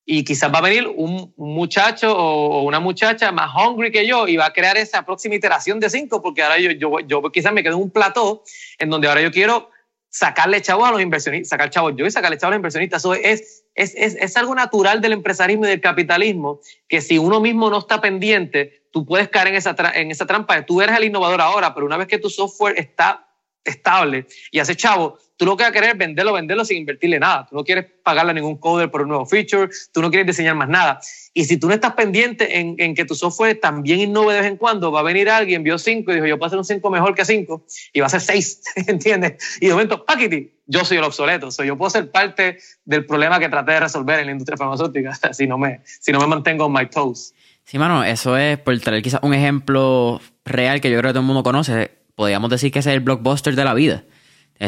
Y quizás va a venir un, muchacho o, una muchacha más hungry que yo y va a crear esa próxima iteración de cinco, porque ahora yo, yo, yo quizás me quedo en un plató en donde ahora yo quiero sacarle chavos a los inversionistas, sacar chavos yo y sacarle chavos a los inversionistas. Eso es, es, es, es, algo natural del empresarismo y del capitalismo, que si uno mismo no está pendiente, tú puedes caer en esa, en esa trampa. Tú eres el innovador ahora, pero una vez que tu software está estable y hace chavo, tú lo que vas a querer es venderlo, venderlo sin invertirle nada. Tú no quieres pagarle a ningún coder por un nuevo feature, tú no quieres diseñar más nada. Y si tú no estás pendiente en, que tu software también innove de vez en cuando, va a venir alguien, vio 5 y dijo, yo puedo hacer un 5 mejor que 5 y va a ser 6, ¿entiendes? Y de momento, paquiti, yo soy el obsoleto, soy yo puedo ser parte del problema que traté de resolver en la industria farmacéutica si no me, si no me mantengo on my toes. Sí, mano, eso es por traer quizás un ejemplo real que yo creo que todo el mundo conoce. Podríamos decir que es el blockbuster de la vida.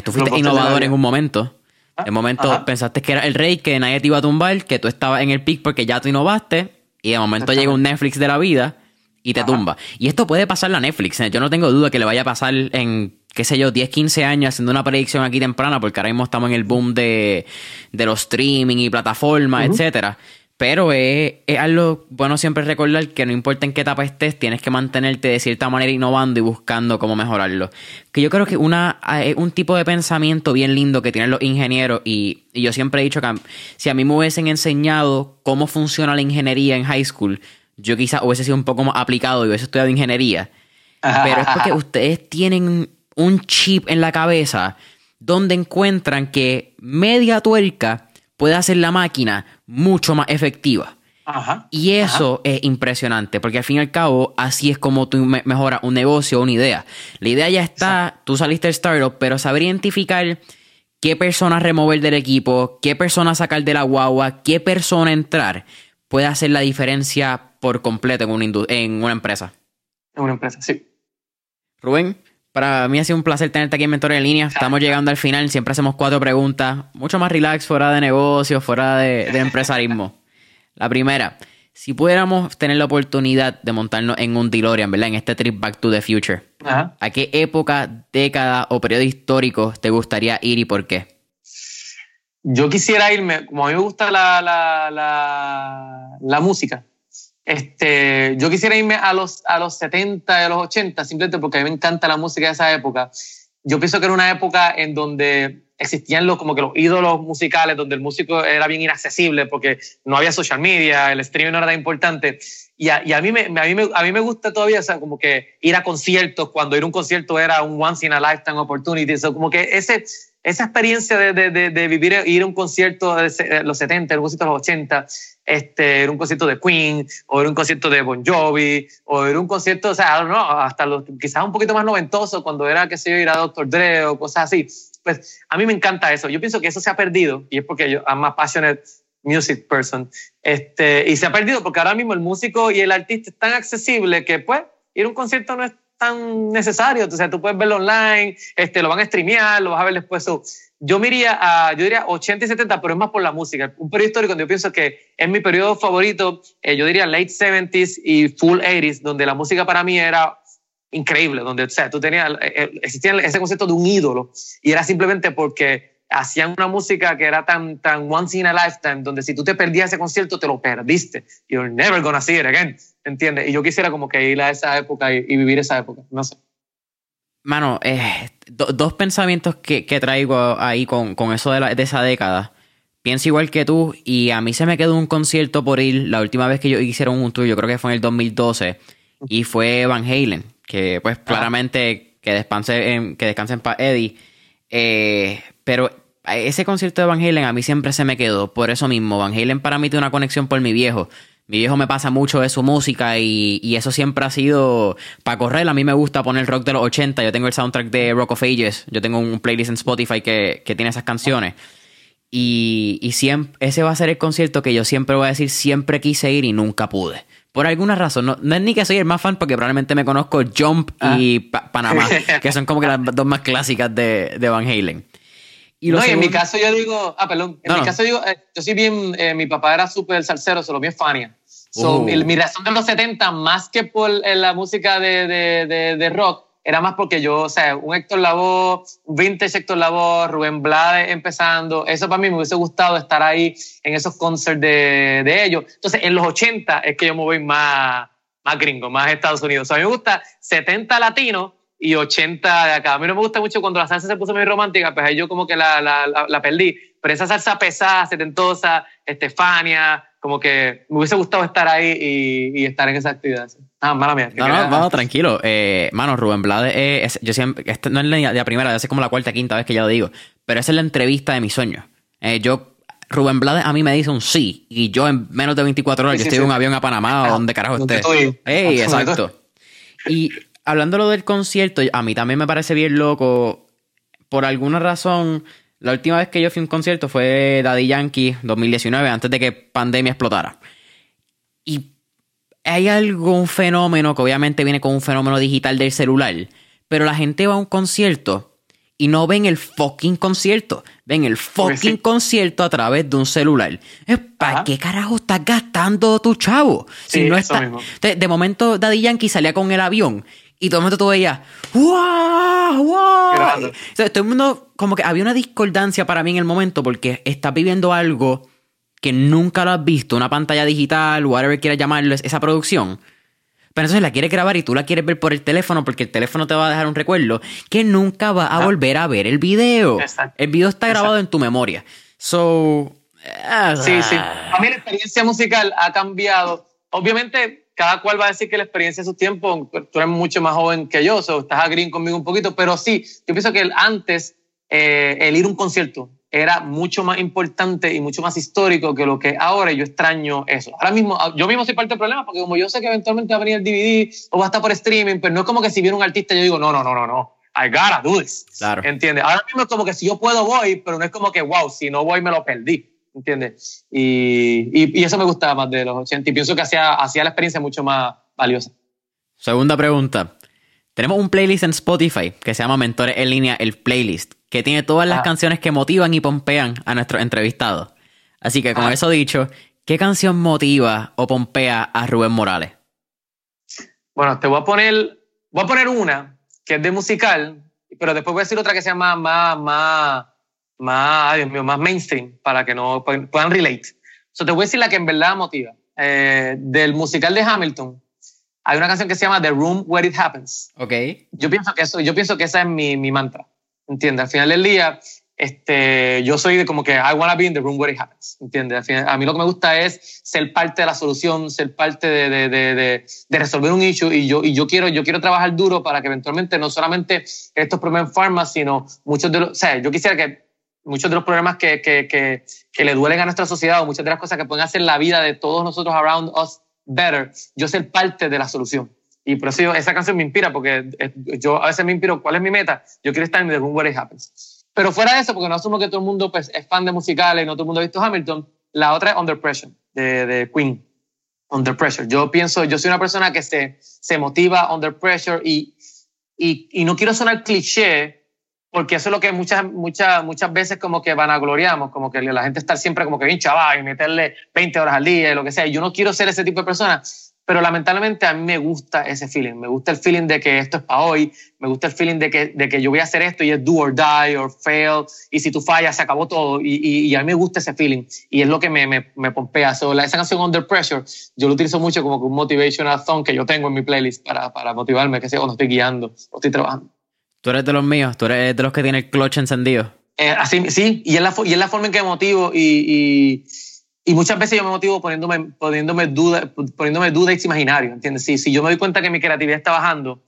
Tú fuiste innovador en un momento. Ah, en un momento pensaste que era el rey, que nadie te iba a tumbar, que tú estabas en el pick porque ya tú innovaste. Y de momento llega un Netflix de la vida y te tumba. Y esto puede pasar a Netflix. ¿eh? Yo no tengo duda que le vaya a pasar en, qué sé yo, 10, 15 años haciendo una predicción aquí temprana, porque ahora mismo estamos en el boom de, de los streaming y plataformas, etcétera. Pero es, algo bueno siempre recordar que no importa en qué etapa estés, tienes que mantenerte de cierta manera innovando y buscando cómo mejorarlo. Que yo creo que una, es un tipo de pensamiento bien lindo que tienen los ingenieros y, yo siempre he dicho que si a mí me hubiesen enseñado cómo funciona la ingeniería en high school, yo quizás hubiese sido un poco más aplicado y hubiese estudiado ingeniería. Pero es porque ustedes tienen un chip en la cabeza donde encuentran que media tuerca puede hacer la máquina mucho más efectiva. y eso es impresionante, porque al fin y al cabo, así es como tú mejoras un negocio o una idea. La idea ya está, tú saliste del startup, pero saber identificar qué persona remover del equipo, qué persona sacar de la guagua, qué persona entrar, puede hacer la diferencia por completo en una, en una empresa. En una empresa, sí. Rubén, para mí ha sido un placer tenerte aquí en Mentor en Línea. Estamos llegando al final. Siempre hacemos cuatro preguntas. Mucho más relax, fuera de negocios, fuera de, empresarismo. La primera, si pudiéramos tener la oportunidad de montarnos en un DeLorean, ¿verdad? En este trip Back to the Future. ¿A qué época, década o periodo histórico te gustaría ir y por qué? Yo quisiera irme, como a mí me gusta la, la, la, la música, este, yo quisiera irme a los, a los 70 y a los 80, simplemente porque a mí me encanta la música de esa época. Yo pienso que era una época en donde existían los, como que los ídolos musicales, donde el músico era bien inaccesible porque no había social media, el streaming no era tan importante. Y a, y a, mí, me, a, mí, me, a mí me gusta todavía, o sea, como que ir a conciertos, cuando ir a un concierto era un once in a lifetime opportunity. O como que ese, esa experiencia de, de, de, vivir, ir a un concierto de los 70, un concierto de los 80, este, era un concierto de Queen, o era un concierto de Bon Jovi, o era un concierto, o sea, no, hasta los, quizás un poquito más noventoso, cuando era, qué sé yo, ir a Dr. Dre o cosas así. Pues a mí me encanta eso. Yo pienso que eso se ha perdido, y es porque yo, I'm a passionate music person, este, y se ha perdido porque ahora mismo el músico y el artista es tan accesible que, pues, ir a un concierto no es tan necesario. O sea, tú puedes verlo online, este, lo van a streamear, lo vas a ver después. yo miraría a, yo diría 80 y 70, pero es más por la música. Un periodo histórico donde yo pienso que es mi periodo favorito, eh, yo diría late 70s y full 80s, donde la música para mí era increíble, donde, o sea, tú tenías, eh, eh, existía ese concepto de un ídolo y era simplemente porque hacían una música que era tan, tan once in a lifetime, donde si tú te perdías ese concierto, te lo perdiste. You're never gonna see it again. ¿Entiendes? Y yo quisiera como que ir a esa época y, vivir esa época. No sé. Mano, eh, dos pensamientos que, que, traigo ahí con, con eso de, la, de, esa década. Pienso igual que tú y a mí se me quedó un concierto por ir la última vez que yo hicieron un tour, yo creo que fue en el 2012, y fue Van Halen, que pues ah. claramente que descanse en, que descansen para Eddie. Eh, pero ese concierto de Van Halen a mí siempre se me quedó, por eso mismo. Van Halen para mí tiene una conexión por mi viejo. Mi viejo me pasa mucho de su música y, eso siempre ha sido para correr. A mí me gusta poner rock de los 80. Yo tengo el soundtrack de Rock of Ages. Yo tengo un playlist en Spotify que, tiene esas canciones. Y, y siempre, ese va a ser el concierto que yo siempre voy a decir, siempre quise ir y nunca pude. Por alguna razón, no, es ni que soy el más fan, porque probablemente me conozco Jump y ah. Panamá, que son como que las dos más clásicas de, de Van Halen. Y no, en mi caso yo digo, ah, perdón, en mi caso digo, eh, yo soy bien, eh, mi papá era súper salsero, solo bien Fania. So, uh. mi razón de los 70, más que por eh, la música de, de, de, rock, era más porque yo, o sea, un Héctor Lavoe, vintage Héctor Lavoe, Rubén Blades empezando, eso para mí me hubiese gustado estar ahí en esos concerts de, de ellos. Entonces, en los 80 es que yo me voy más, más gringo, más Estados Unidos. O sea, a mí me gusta 70 latinos y 80 de acá. A mí no me gusta mucho cuando la salsa se puso muy romántica, pues ahí yo como que la, la, la, perdí. Pero esa salsa pesada, setentosa, Estefania, como que me hubiese gustado estar ahí y, y estar en esa actividad. Ah, mala mía. No, no, no, tranquilo. Eh, mano, Rubén Blades, es, yo siempre, este no es la, la primera, hace como la cuarta, quinta vez que ya lo digo, pero esa es la entrevista de mi sueño. Eh, yo, Rubén Blades a mí me dice un sí, y yo en menos de 24 horas, yo estoy en un avión a Panamá o donde carajo esté. Ey, exacto. Y hablando del concierto, a mí también me parece bien loco, por alguna razón, la última vez que yo fui a un concierto fue Daddy Yankee 2019, antes de que pandemia explotara. Y hay algún fenómeno que obviamente viene con un fenómeno digital del celular, pero la gente va a un concierto y no ven el fucking concierto, ven el fucking concierto a través de un celular. ¿Para qué carajo estás gastando tu chavo? Si no está... de, momento Daddy Yankee salía con el avión y todo el mundo tú veías, ¡wow! ¡wow! todo el mundo, como que había una discordancia para mí en el momento porque estás viviendo algo que nunca lo has visto, una pantalla digital, whatever quieras llamarlo, esa producción. Pero entonces la quieres grabar y tú la quieres ver por el teléfono porque el teléfono te va a dejar un recuerdo que nunca va a ah. volver a ver el video. El video está grabado en tu memoria. So. Ah, sí, sí. A mí la experiencia musical ha cambiado. Obviamente, cada cual va a decir que la experiencia de su tiempo, tú eres mucho más joven que yo, so estás a green conmigo un poquito, pero sí, yo pienso que antes, eh, el ir a un concierto, era mucho más importante y mucho más histórico que lo que ahora yo extraño eso. Ahora mismo, yo mismo soy parte del problema porque como yo sé que eventualmente va a venir el DVD o va a estar por streaming, pero pues no es como que si viene un artista yo digo, no, no, no, no, no, I gotta do this. Claro. ¿Entiendes? Ahora mismo es como que si yo puedo voy, pero no es como que, wow, si no voy me lo perdí. ¿Entiendes? Y, y, eso me gustaba más de los 80 y pienso que hacía, hacía la experiencia mucho más valiosa. Segunda pregunta. Tenemos un playlist en Spotify que se llama Mentores en línea, el playlist, que tiene todas las ah. canciones que motivan y pompean a nuestros entrevistados. Así que con ah. eso dicho, ¿qué canción motiva o pompea a Rubén Morales? Bueno, te voy a poner, voy a poner una que es de musical, pero después voy a decir otra que sea más, más, más, más, Dios mío, más mainstream para que no puedan relate. So, te voy a decir la que en verdad motiva. Eh, del musical de Hamilton, hay una canción que se llama The Room Where It Happens. Ok. Yo pienso que, eso, yo pienso que esa es mi, mi mantra. ¿Entiendes? Al final del día, este, yo soy de como que I wanna be in the room where it happens. ¿Entiendes? a mí lo que me gusta es ser parte de la solución, ser parte de, de, de, de, resolver un issue y yo, y yo quiero, yo quiero trabajar duro para que eventualmente no solamente estos problemas en pharma, sino muchos de los, o sea, yo quisiera que muchos de los problemas que, que, que, le duelen a nuestra sociedad o muchas de las cosas que pueden hacer la vida de todos nosotros around us better, yo ser parte de la solución. Y por eso esa canción me inspira, porque eh, yo a veces me inspiro, ¿cuál es mi meta? Yo quiero estar en The Room Where It Happens. Pero fuera de eso, porque no asumo que todo el mundo pues, es fan de musicales, no todo el mundo ha visto Hamilton, la otra es Under Pressure, de, de Queen. Under Pressure. Yo pienso, yo soy una persona que se, se motiva under pressure y, y, y no quiero sonar cliché, porque eso es lo que muchas, muchas, muchas veces como que van a gloriamos, como que la gente está siempre como que bien chaval y meterle 20 horas al día y lo que sea. Y yo no quiero ser ese tipo de persona, pero lamentablemente a mí me gusta ese feeling. Me gusta el feeling de que esto es para hoy, me gusta el feeling de que, de que yo voy a hacer esto y es do or die or fail, y si tú fallas se acabó todo. Y, y, a mí me gusta ese feeling y es lo que me, me, me pompea. So, la, esa canción Under Pressure, yo lo utilizo mucho como un motivational song que yo tengo en mi playlist para, para motivarme, que sea cuando estoy guiando o estoy trabajando. Tú eres de los míos, tú eres de los que tiene el clutch encendido. Eh, así, sí, y es, la, y es la forma en que me motivo y, y, muchas veces yo me motivo poniéndome, poniéndome, duda, poniéndome dudas imaginarios, ¿entiendes? Si, si yo me doy cuenta que mi creatividad está bajando,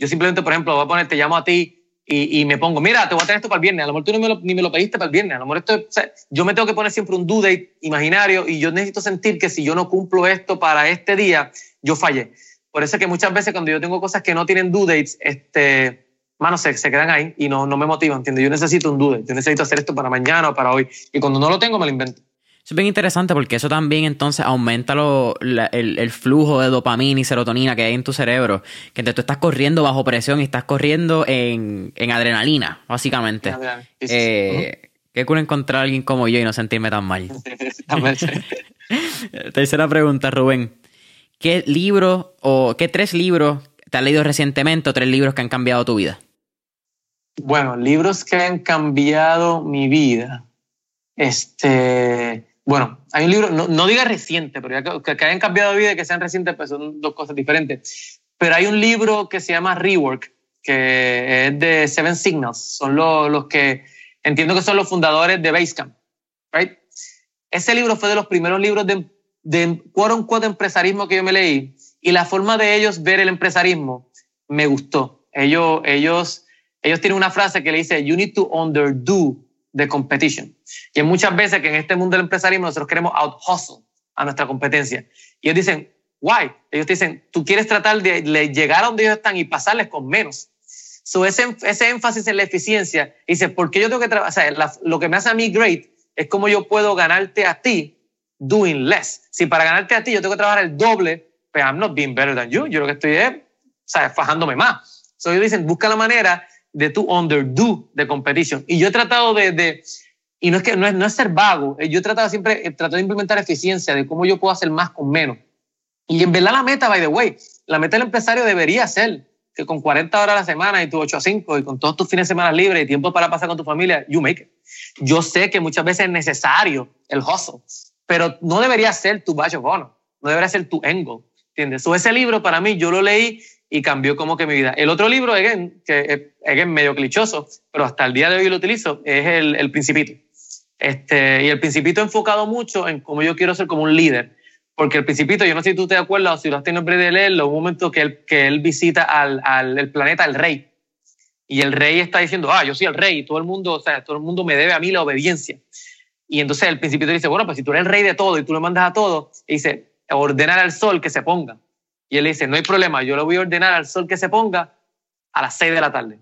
yo simplemente, por ejemplo, voy a poner, te llamo a ti y, y, me pongo, mira, te voy a tener esto para el viernes. A lo mejor tú no me lo, ni me lo pediste para el viernes. A lo mejor esto, o sea, yo me tengo que poner siempre un due imaginario y yo necesito sentir que si yo no cumplo esto para este día, yo fallé. Por eso es que muchas veces cuando yo tengo cosas que no tienen due dates, este, mano, se, se quedan ahí y no, no me motivan, ¿entiendes? Yo necesito un dude, yo necesito hacer esto para mañana o para hoy. Y cuando no lo tengo, me lo invento. Eso es bien interesante porque eso también entonces aumenta lo, el, el, flujo de dopamina y serotonina que hay en tu cerebro. Que tú estás corriendo bajo presión y estás corriendo en, en adrenalina, básicamente. Eh, Qué cool encontrar a alguien como yo y no sentirme tan mal. Tercera pregunta, Rubén. ¿Qué libro o qué tres libros te has leído recientemente o tres libros que han cambiado tu vida. Bueno, libros que han cambiado mi vida. Este, bueno, hay un libro, no, diga reciente, pero que, que, hayan cambiado mi vida y que sean recientes, pues son dos cosas diferentes. Pero hay un libro que se llama Rework, que es de Seven Signals. Son los, los que entiendo que son los fundadores de Basecamp. Right? Ese libro fue de los primeros libros de, de quote empresarismo que yo me leí y la forma de ellos ver el empresarismo me gustó. Ellos, ellos, ellos tienen una frase que le dice, you need to underdo the competition. Hay muchas veces que en este mundo del empresarismo nosotros queremos out hustle a nuestra competencia. Y ellos dicen, why? Ellos dicen, tú quieres tratar de llegar a donde ellos están y pasarles con menos. So ese, ese énfasis en la eficiencia, dice, ¿por qué yo tengo que trabajar? O sea, lo que me hace a mí great es cómo yo puedo ganarte a ti doing less. Si para ganarte a ti yo tengo que trabajar el doble, pues I'm not being better than you. Yo lo que estoy es, ¿sabes? Fajándome más. So ellos dicen, busca la manera de tu underdo de competition. Y yo he tratado de, de y no es que no es, no es ser vago, eh, yo he tratado siempre, he tratado de implementar eficiencia, de cómo yo puedo hacer más con menos. Y en verdad la meta, by the way, la meta del empresario debería ser que con 40 horas a la semana y tu 8 a 5 y con todos tus fines de semana libres y tiempo para pasar con tu familia, you make it. Yo sé que muchas veces es necesario el hustle, pero no debería ser tu badge of honor, no debería ser tu end goal. ¿Entiendes? ese libro para mí, yo lo leí y cambió como que mi vida. El otro libro, again, que es medio clichoso, pero hasta el día de hoy lo utilizo, es el, el Principito. Este, y el Principito enfocado mucho en cómo yo quiero ser como un líder. Porque el Principito, yo no sé si tú te acuerdas o si lo has tenido de leerlo, un momento que él, que él visita al, al el planeta, el rey. Y el rey está diciendo, ah, yo soy el rey, todo el mundo, o sea, todo el mundo me debe a mí la obediencia. Y entonces el Principito dice, bueno, pues si tú eres el rey de todo y tú le mandas a todo, y dice, ordenar al sol que se ponga. Y él dice, no hay problema, yo le voy a ordenar al sol que se ponga a las seis de la tarde.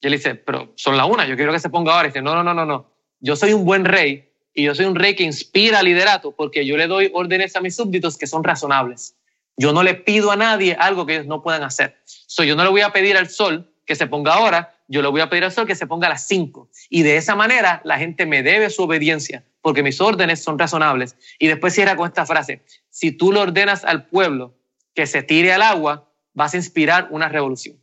Y él dice, pero son las una, yo quiero que se ponga ahora. Y dice, no, no, no, no, no. Yo soy un buen rey y yo soy un rey que inspira liderato porque yo le doy órdenes a mis súbditos que son razonables. Yo no le pido a nadie algo que ellos no puedan hacer. So, yo no le voy a pedir al sol que se ponga ahora, yo le voy a pedir al sol que se ponga a las cinco. Y de esa manera la gente me debe su obediencia porque mis órdenes son razonables. Y después cierra con esta frase, si tú le ordenas al pueblo que se tire al agua, vas a inspirar una revolución.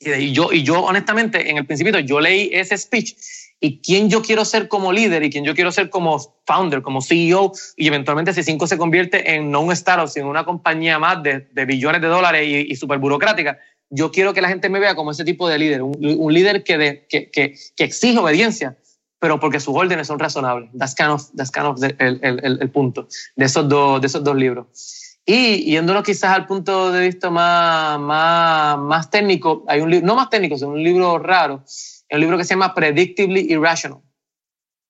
Y yo, y yo honestamente, en el principio, yo leí ese speech y quién yo quiero ser como líder y quién yo quiero ser como founder, como CEO, y eventualmente si cinco se convierte en no un startup, sino una compañía más de, de billones de dólares y, y súper burocrática, yo quiero que la gente me vea como ese tipo de líder, un, un líder que, de, que, que, que, exige obediencia, pero porque sus órdenes son razonables. That's kind of, that's kind of el, el, el, punto de esos, dos, de esos dos libros. Y yéndonos quizás al punto de vista más, más, más técnico, hay un no más técnico, sino un libro raro, un libro que se llama Predictably Irrational.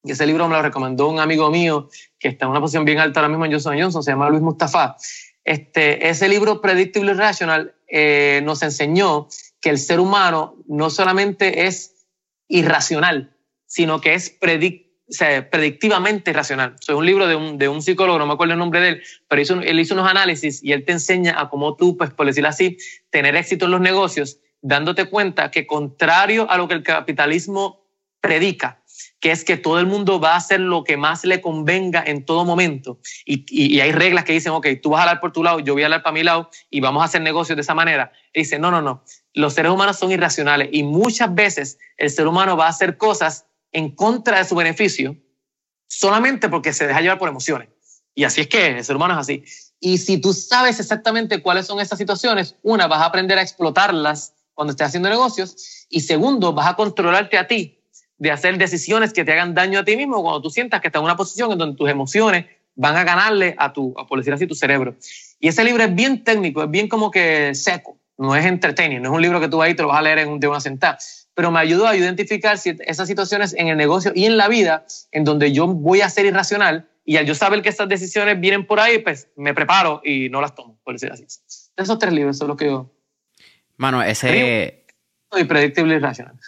Y ese libro me lo recomendó un amigo mío que está en una posición bien alta ahora mismo en Johnson Johnson, se llama Luis Mustafa. Este, ese libro Predictably Irrational eh, nos enseñó que el ser humano no solamente es irracional, sino que es predictivamente racional. Es un libro de un, de un, psicólogo, no me acuerdo el nombre de él, pero hizo, él hizo unos análisis y él te enseña a cómo tú, pues por decirlo así, tener éxito en los negocios, dándote cuenta que contrario a lo que el capitalismo predica, que es que todo el mundo va a hacer lo que más le convenga en todo momento. Y, y, hay reglas que dicen, ok, tú vas a hablar por tu lado, yo voy a hablar para mi lado y vamos a hacer negocios de esa manera. Dice, no, no, no, los seres humanos son irracionales y muchas veces el ser humano va a hacer cosas en contra de su beneficio solamente porque se deja llevar por emociones. Y así es que el ser humano es así. Y si tú sabes exactamente cuáles son esas situaciones, una, vas a aprender a explotarlas cuando estés haciendo negocios y segundo, vas a controlarte a ti de hacer decisiones que te hagan daño a ti mismo cuando tú sientas que estás en una posición en donde tus emociones van a ganarle a tu, por decir así, tu cerebro. Y ese libro es bien técnico, es bien como que seco, no es entretenido, no es un libro que tú ahí te lo vas a leer en, de una sentada pero me ayudó a identificar esas situaciones en el negocio y en la vida en donde yo voy a ser irracional y al yo saber que estas decisiones vienen por ahí, pues me preparo y no las tomo, por decir así. Esos tres libros son los que yo... Mano, ese... Y predictible y racional.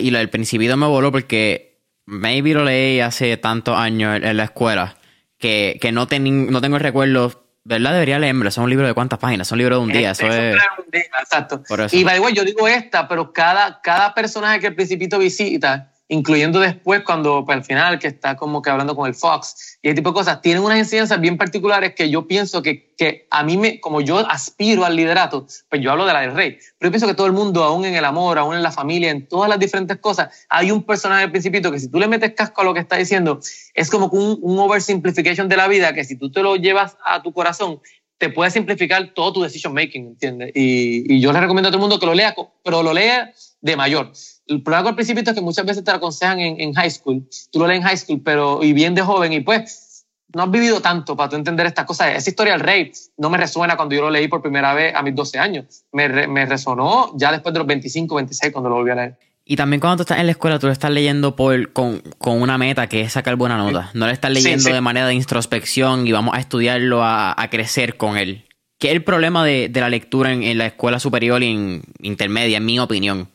Y lo del principio me voló porque maybe lo leí hace tantos años en la escuela que, que no, no tengo el recuerdo ¿verdad? Debería leerlo. Es un libro de cuántas páginas, es un libro de un día. Eso es, un día, exacto. Y by the way, yo digo esta, pero cada, cada personaje que el Principito visita incluyendo después cuando pues, al final que está como que hablando con el Fox y ese tipo de cosas, tienen unas enseñanzas bien particulares que yo pienso que, que a mí, me, como yo aspiro al liderato, pues yo hablo de la del rey, pero yo pienso que todo el mundo, aún en el amor, aún en la familia, en todas las diferentes cosas, hay un personaje del principito que si tú le metes casco a lo que está diciendo, es como un, un oversimplification de la vida que si tú te lo llevas a tu corazón, te puede simplificar todo tu decision making, ¿entiendes? Y, y, yo le recomiendo a todo el mundo que lo lea, pero lo lea de mayor. El problema con el principito es que muchas veces te lo aconsejan en, en, high school, tú lo lees en high school, pero y bien de joven, y pues no has vivido tanto para tú entender estas cosas. Esa historia del rey no me resuena cuando yo lo leí por primera vez a mis 12 años. Me, me resonó ya después de los 25, 26 cuando lo volví a leer. Y también cuando tú estás en la escuela, tú lo estás leyendo por, con, con una meta que es sacar buena nota. No lo estás leyendo sí, sí. de manera de introspección y vamos a estudiarlo, a, a crecer con él. ¿Qué es el problema de, de la lectura en, en, la escuela superior y en intermedia, en mi opinión?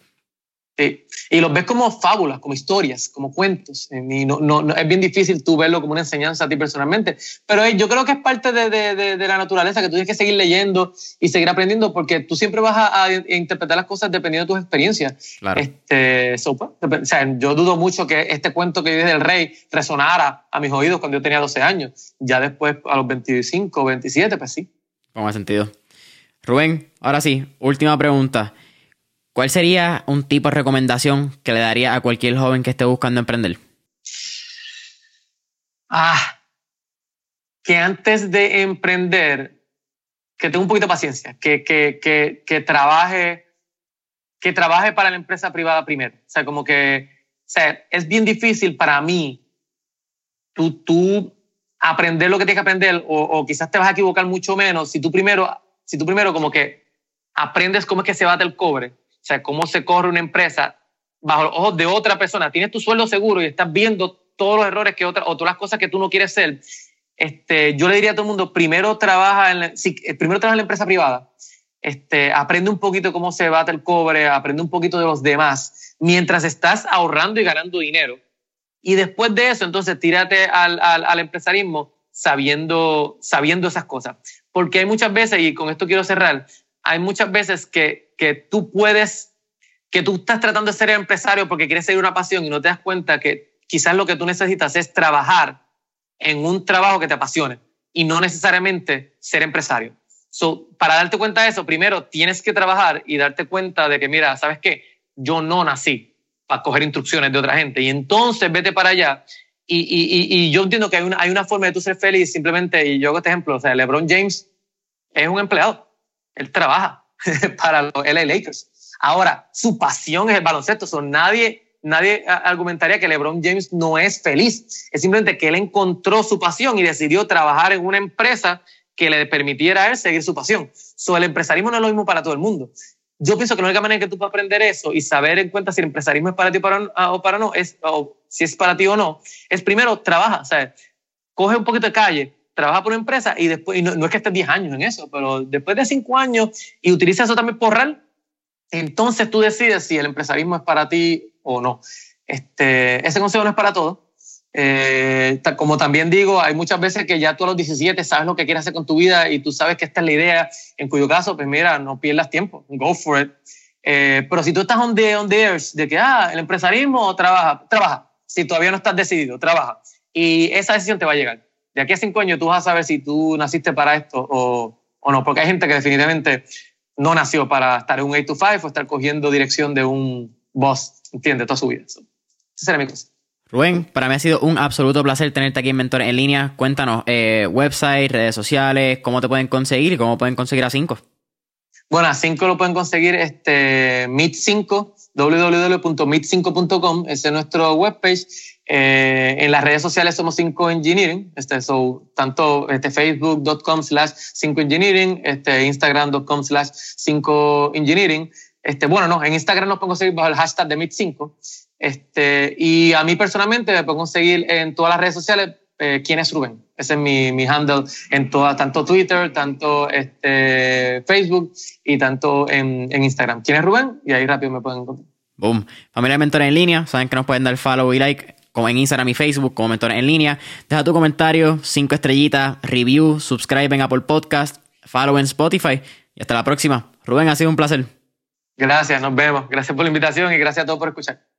Sí. Y los ves como fábulas, como historias, como cuentos. Y no, no, no, es bien difícil tú verlo como una enseñanza a ti personalmente. Pero yo creo que es parte de, de, de, la naturaleza, que tú tienes que seguir leyendo y seguir aprendiendo, porque tú siempre vas a, a interpretar las cosas dependiendo de tus experiencias. Claro. Este, so, pues, o sea, yo dudo mucho que este cuento que vive del rey resonara a mis oídos cuando yo tenía 12 años. Ya después, a los 25, 27, pues sí. Con sentido. Rubén, ahora sí, última pregunta. ¿Cuál sería un tipo de recomendación que le daría a cualquier joven que esté buscando emprender? Ah, que antes de emprender, que tenga un poquito de paciencia, que, que, que, trabaje, que trabaje para la empresa privada primero. O sea, como que, es bien difícil para mí tú, tú aprender lo que tienes que aprender o, o quizás te vas a equivocar mucho menos si tú primero, si tú primero como que aprendes cómo es que se bate el cobre sea, cómo se corre una empresa bajo los ojos de otra persona. Tienes tu sueldo seguro y estás viendo todos los errores que otra, o todas las cosas que tú no quieres ser. Este, yo le diría a todo el mundo, primero trabaja en la, sí, primero trabaja en la empresa privada. Este, aprende un poquito cómo se bate el cobre, aprende un poquito de los demás, mientras estás ahorrando y ganando dinero. Y después de eso, entonces, tírate al, al, al empresarismo sabiendo, sabiendo esas cosas. Porque hay muchas veces, y con esto quiero cerrar, hay muchas veces que, que tú puedes, que tú estás tratando de ser empresario porque quieres seguir una pasión y no te das cuenta que quizás lo que tú necesitas es trabajar en un trabajo que te apasione y no necesariamente ser empresario. So, para darte cuenta de eso, primero tienes que trabajar y darte cuenta de que, mira, ¿sabes qué? Yo no nací para coger instrucciones de otra gente y entonces vete para allá. Y, y, y, yo entiendo que hay una, hay una forma de tú ser feliz simplemente, y yo hago este ejemplo, o sea, LeBron James es un empleado él trabaja para los LA Lakers. Ahora, su pasión es el baloncesto. So, nadie, nadie argumentaría que LeBron James no es feliz. Es simplemente que él encontró su pasión y decidió trabajar en una empresa que le permitiera a él seguir su pasión. So, el empresarismo no es lo mismo para todo el mundo. Yo pienso que la única manera en que tú puedes aprender eso y saber en cuenta si el empresarismo es para ti para, o para no, es, o si es para ti o no, es primero trabaja, sea, coge un poquito de calle, trabaja por una empresa y después, y no, no, es que estés 10 años en eso, pero después de 5 años y utiliza eso también por real, entonces tú decides si el empresarismo es para ti o no. Este, ese consejo no es para todos. Eh, como también digo, hay muchas veces que ya tú a los 17 sabes lo que quieres hacer con tu vida y tú sabes que esta es la idea, en cuyo caso, pues mira, no pierdas tiempo, go for it. Eh, pero si tú estás on the, on the earth de que, ah, el empresarismo trabaja, trabaja. Si todavía no estás decidido, trabaja. Y esa decisión te va a llegar de aquí a cinco años tú vas a saber si tú naciste para esto o, o no, porque hay gente que definitivamente no nació para estar en un 8 to 5 o estar cogiendo dirección de un boss, ¿entiendes? Toda su vida. Esa era mi cosa. Rubén, para mí ha sido un absoluto placer tenerte aquí en Mentor en línea. Cuéntanos, eh, website, redes sociales, cómo te pueden conseguir y cómo pueden conseguir a 5. Bueno, a 5 lo pueden conseguir este, Meet5, www.meet5.com, ese es nuestro webpage. Eh, en las redes sociales somos 5 Engineering, este, tanto este, facebook.com slash 5 Engineering, este, instagram.com slash 5 Engineering. Este, bueno, no, en Instagram nos pueden conseguir bajo el hashtag de Meet5. Este, y a mí personalmente me pueden conseguir en todas las redes sociales eh, quién es Rubén. Ese es mi, mi handle en toda, tanto Twitter, tanto este, Facebook y tanto en, en Instagram. ¿Quién es Rubén? Y ahí rápido me pueden encontrar. Boom. Familia Mentores en línea, saben que nos pueden dar follow y like como en Instagram y Facebook, como Mentores en línea. Deja tu comentario, cinco estrellitas, review, subscribe en Apple Podcast, follow en Spotify y hasta la próxima. Rubén, ha sido un placer. Gracias, nos vemos. Gracias por la invitación y gracias a todos por escuchar.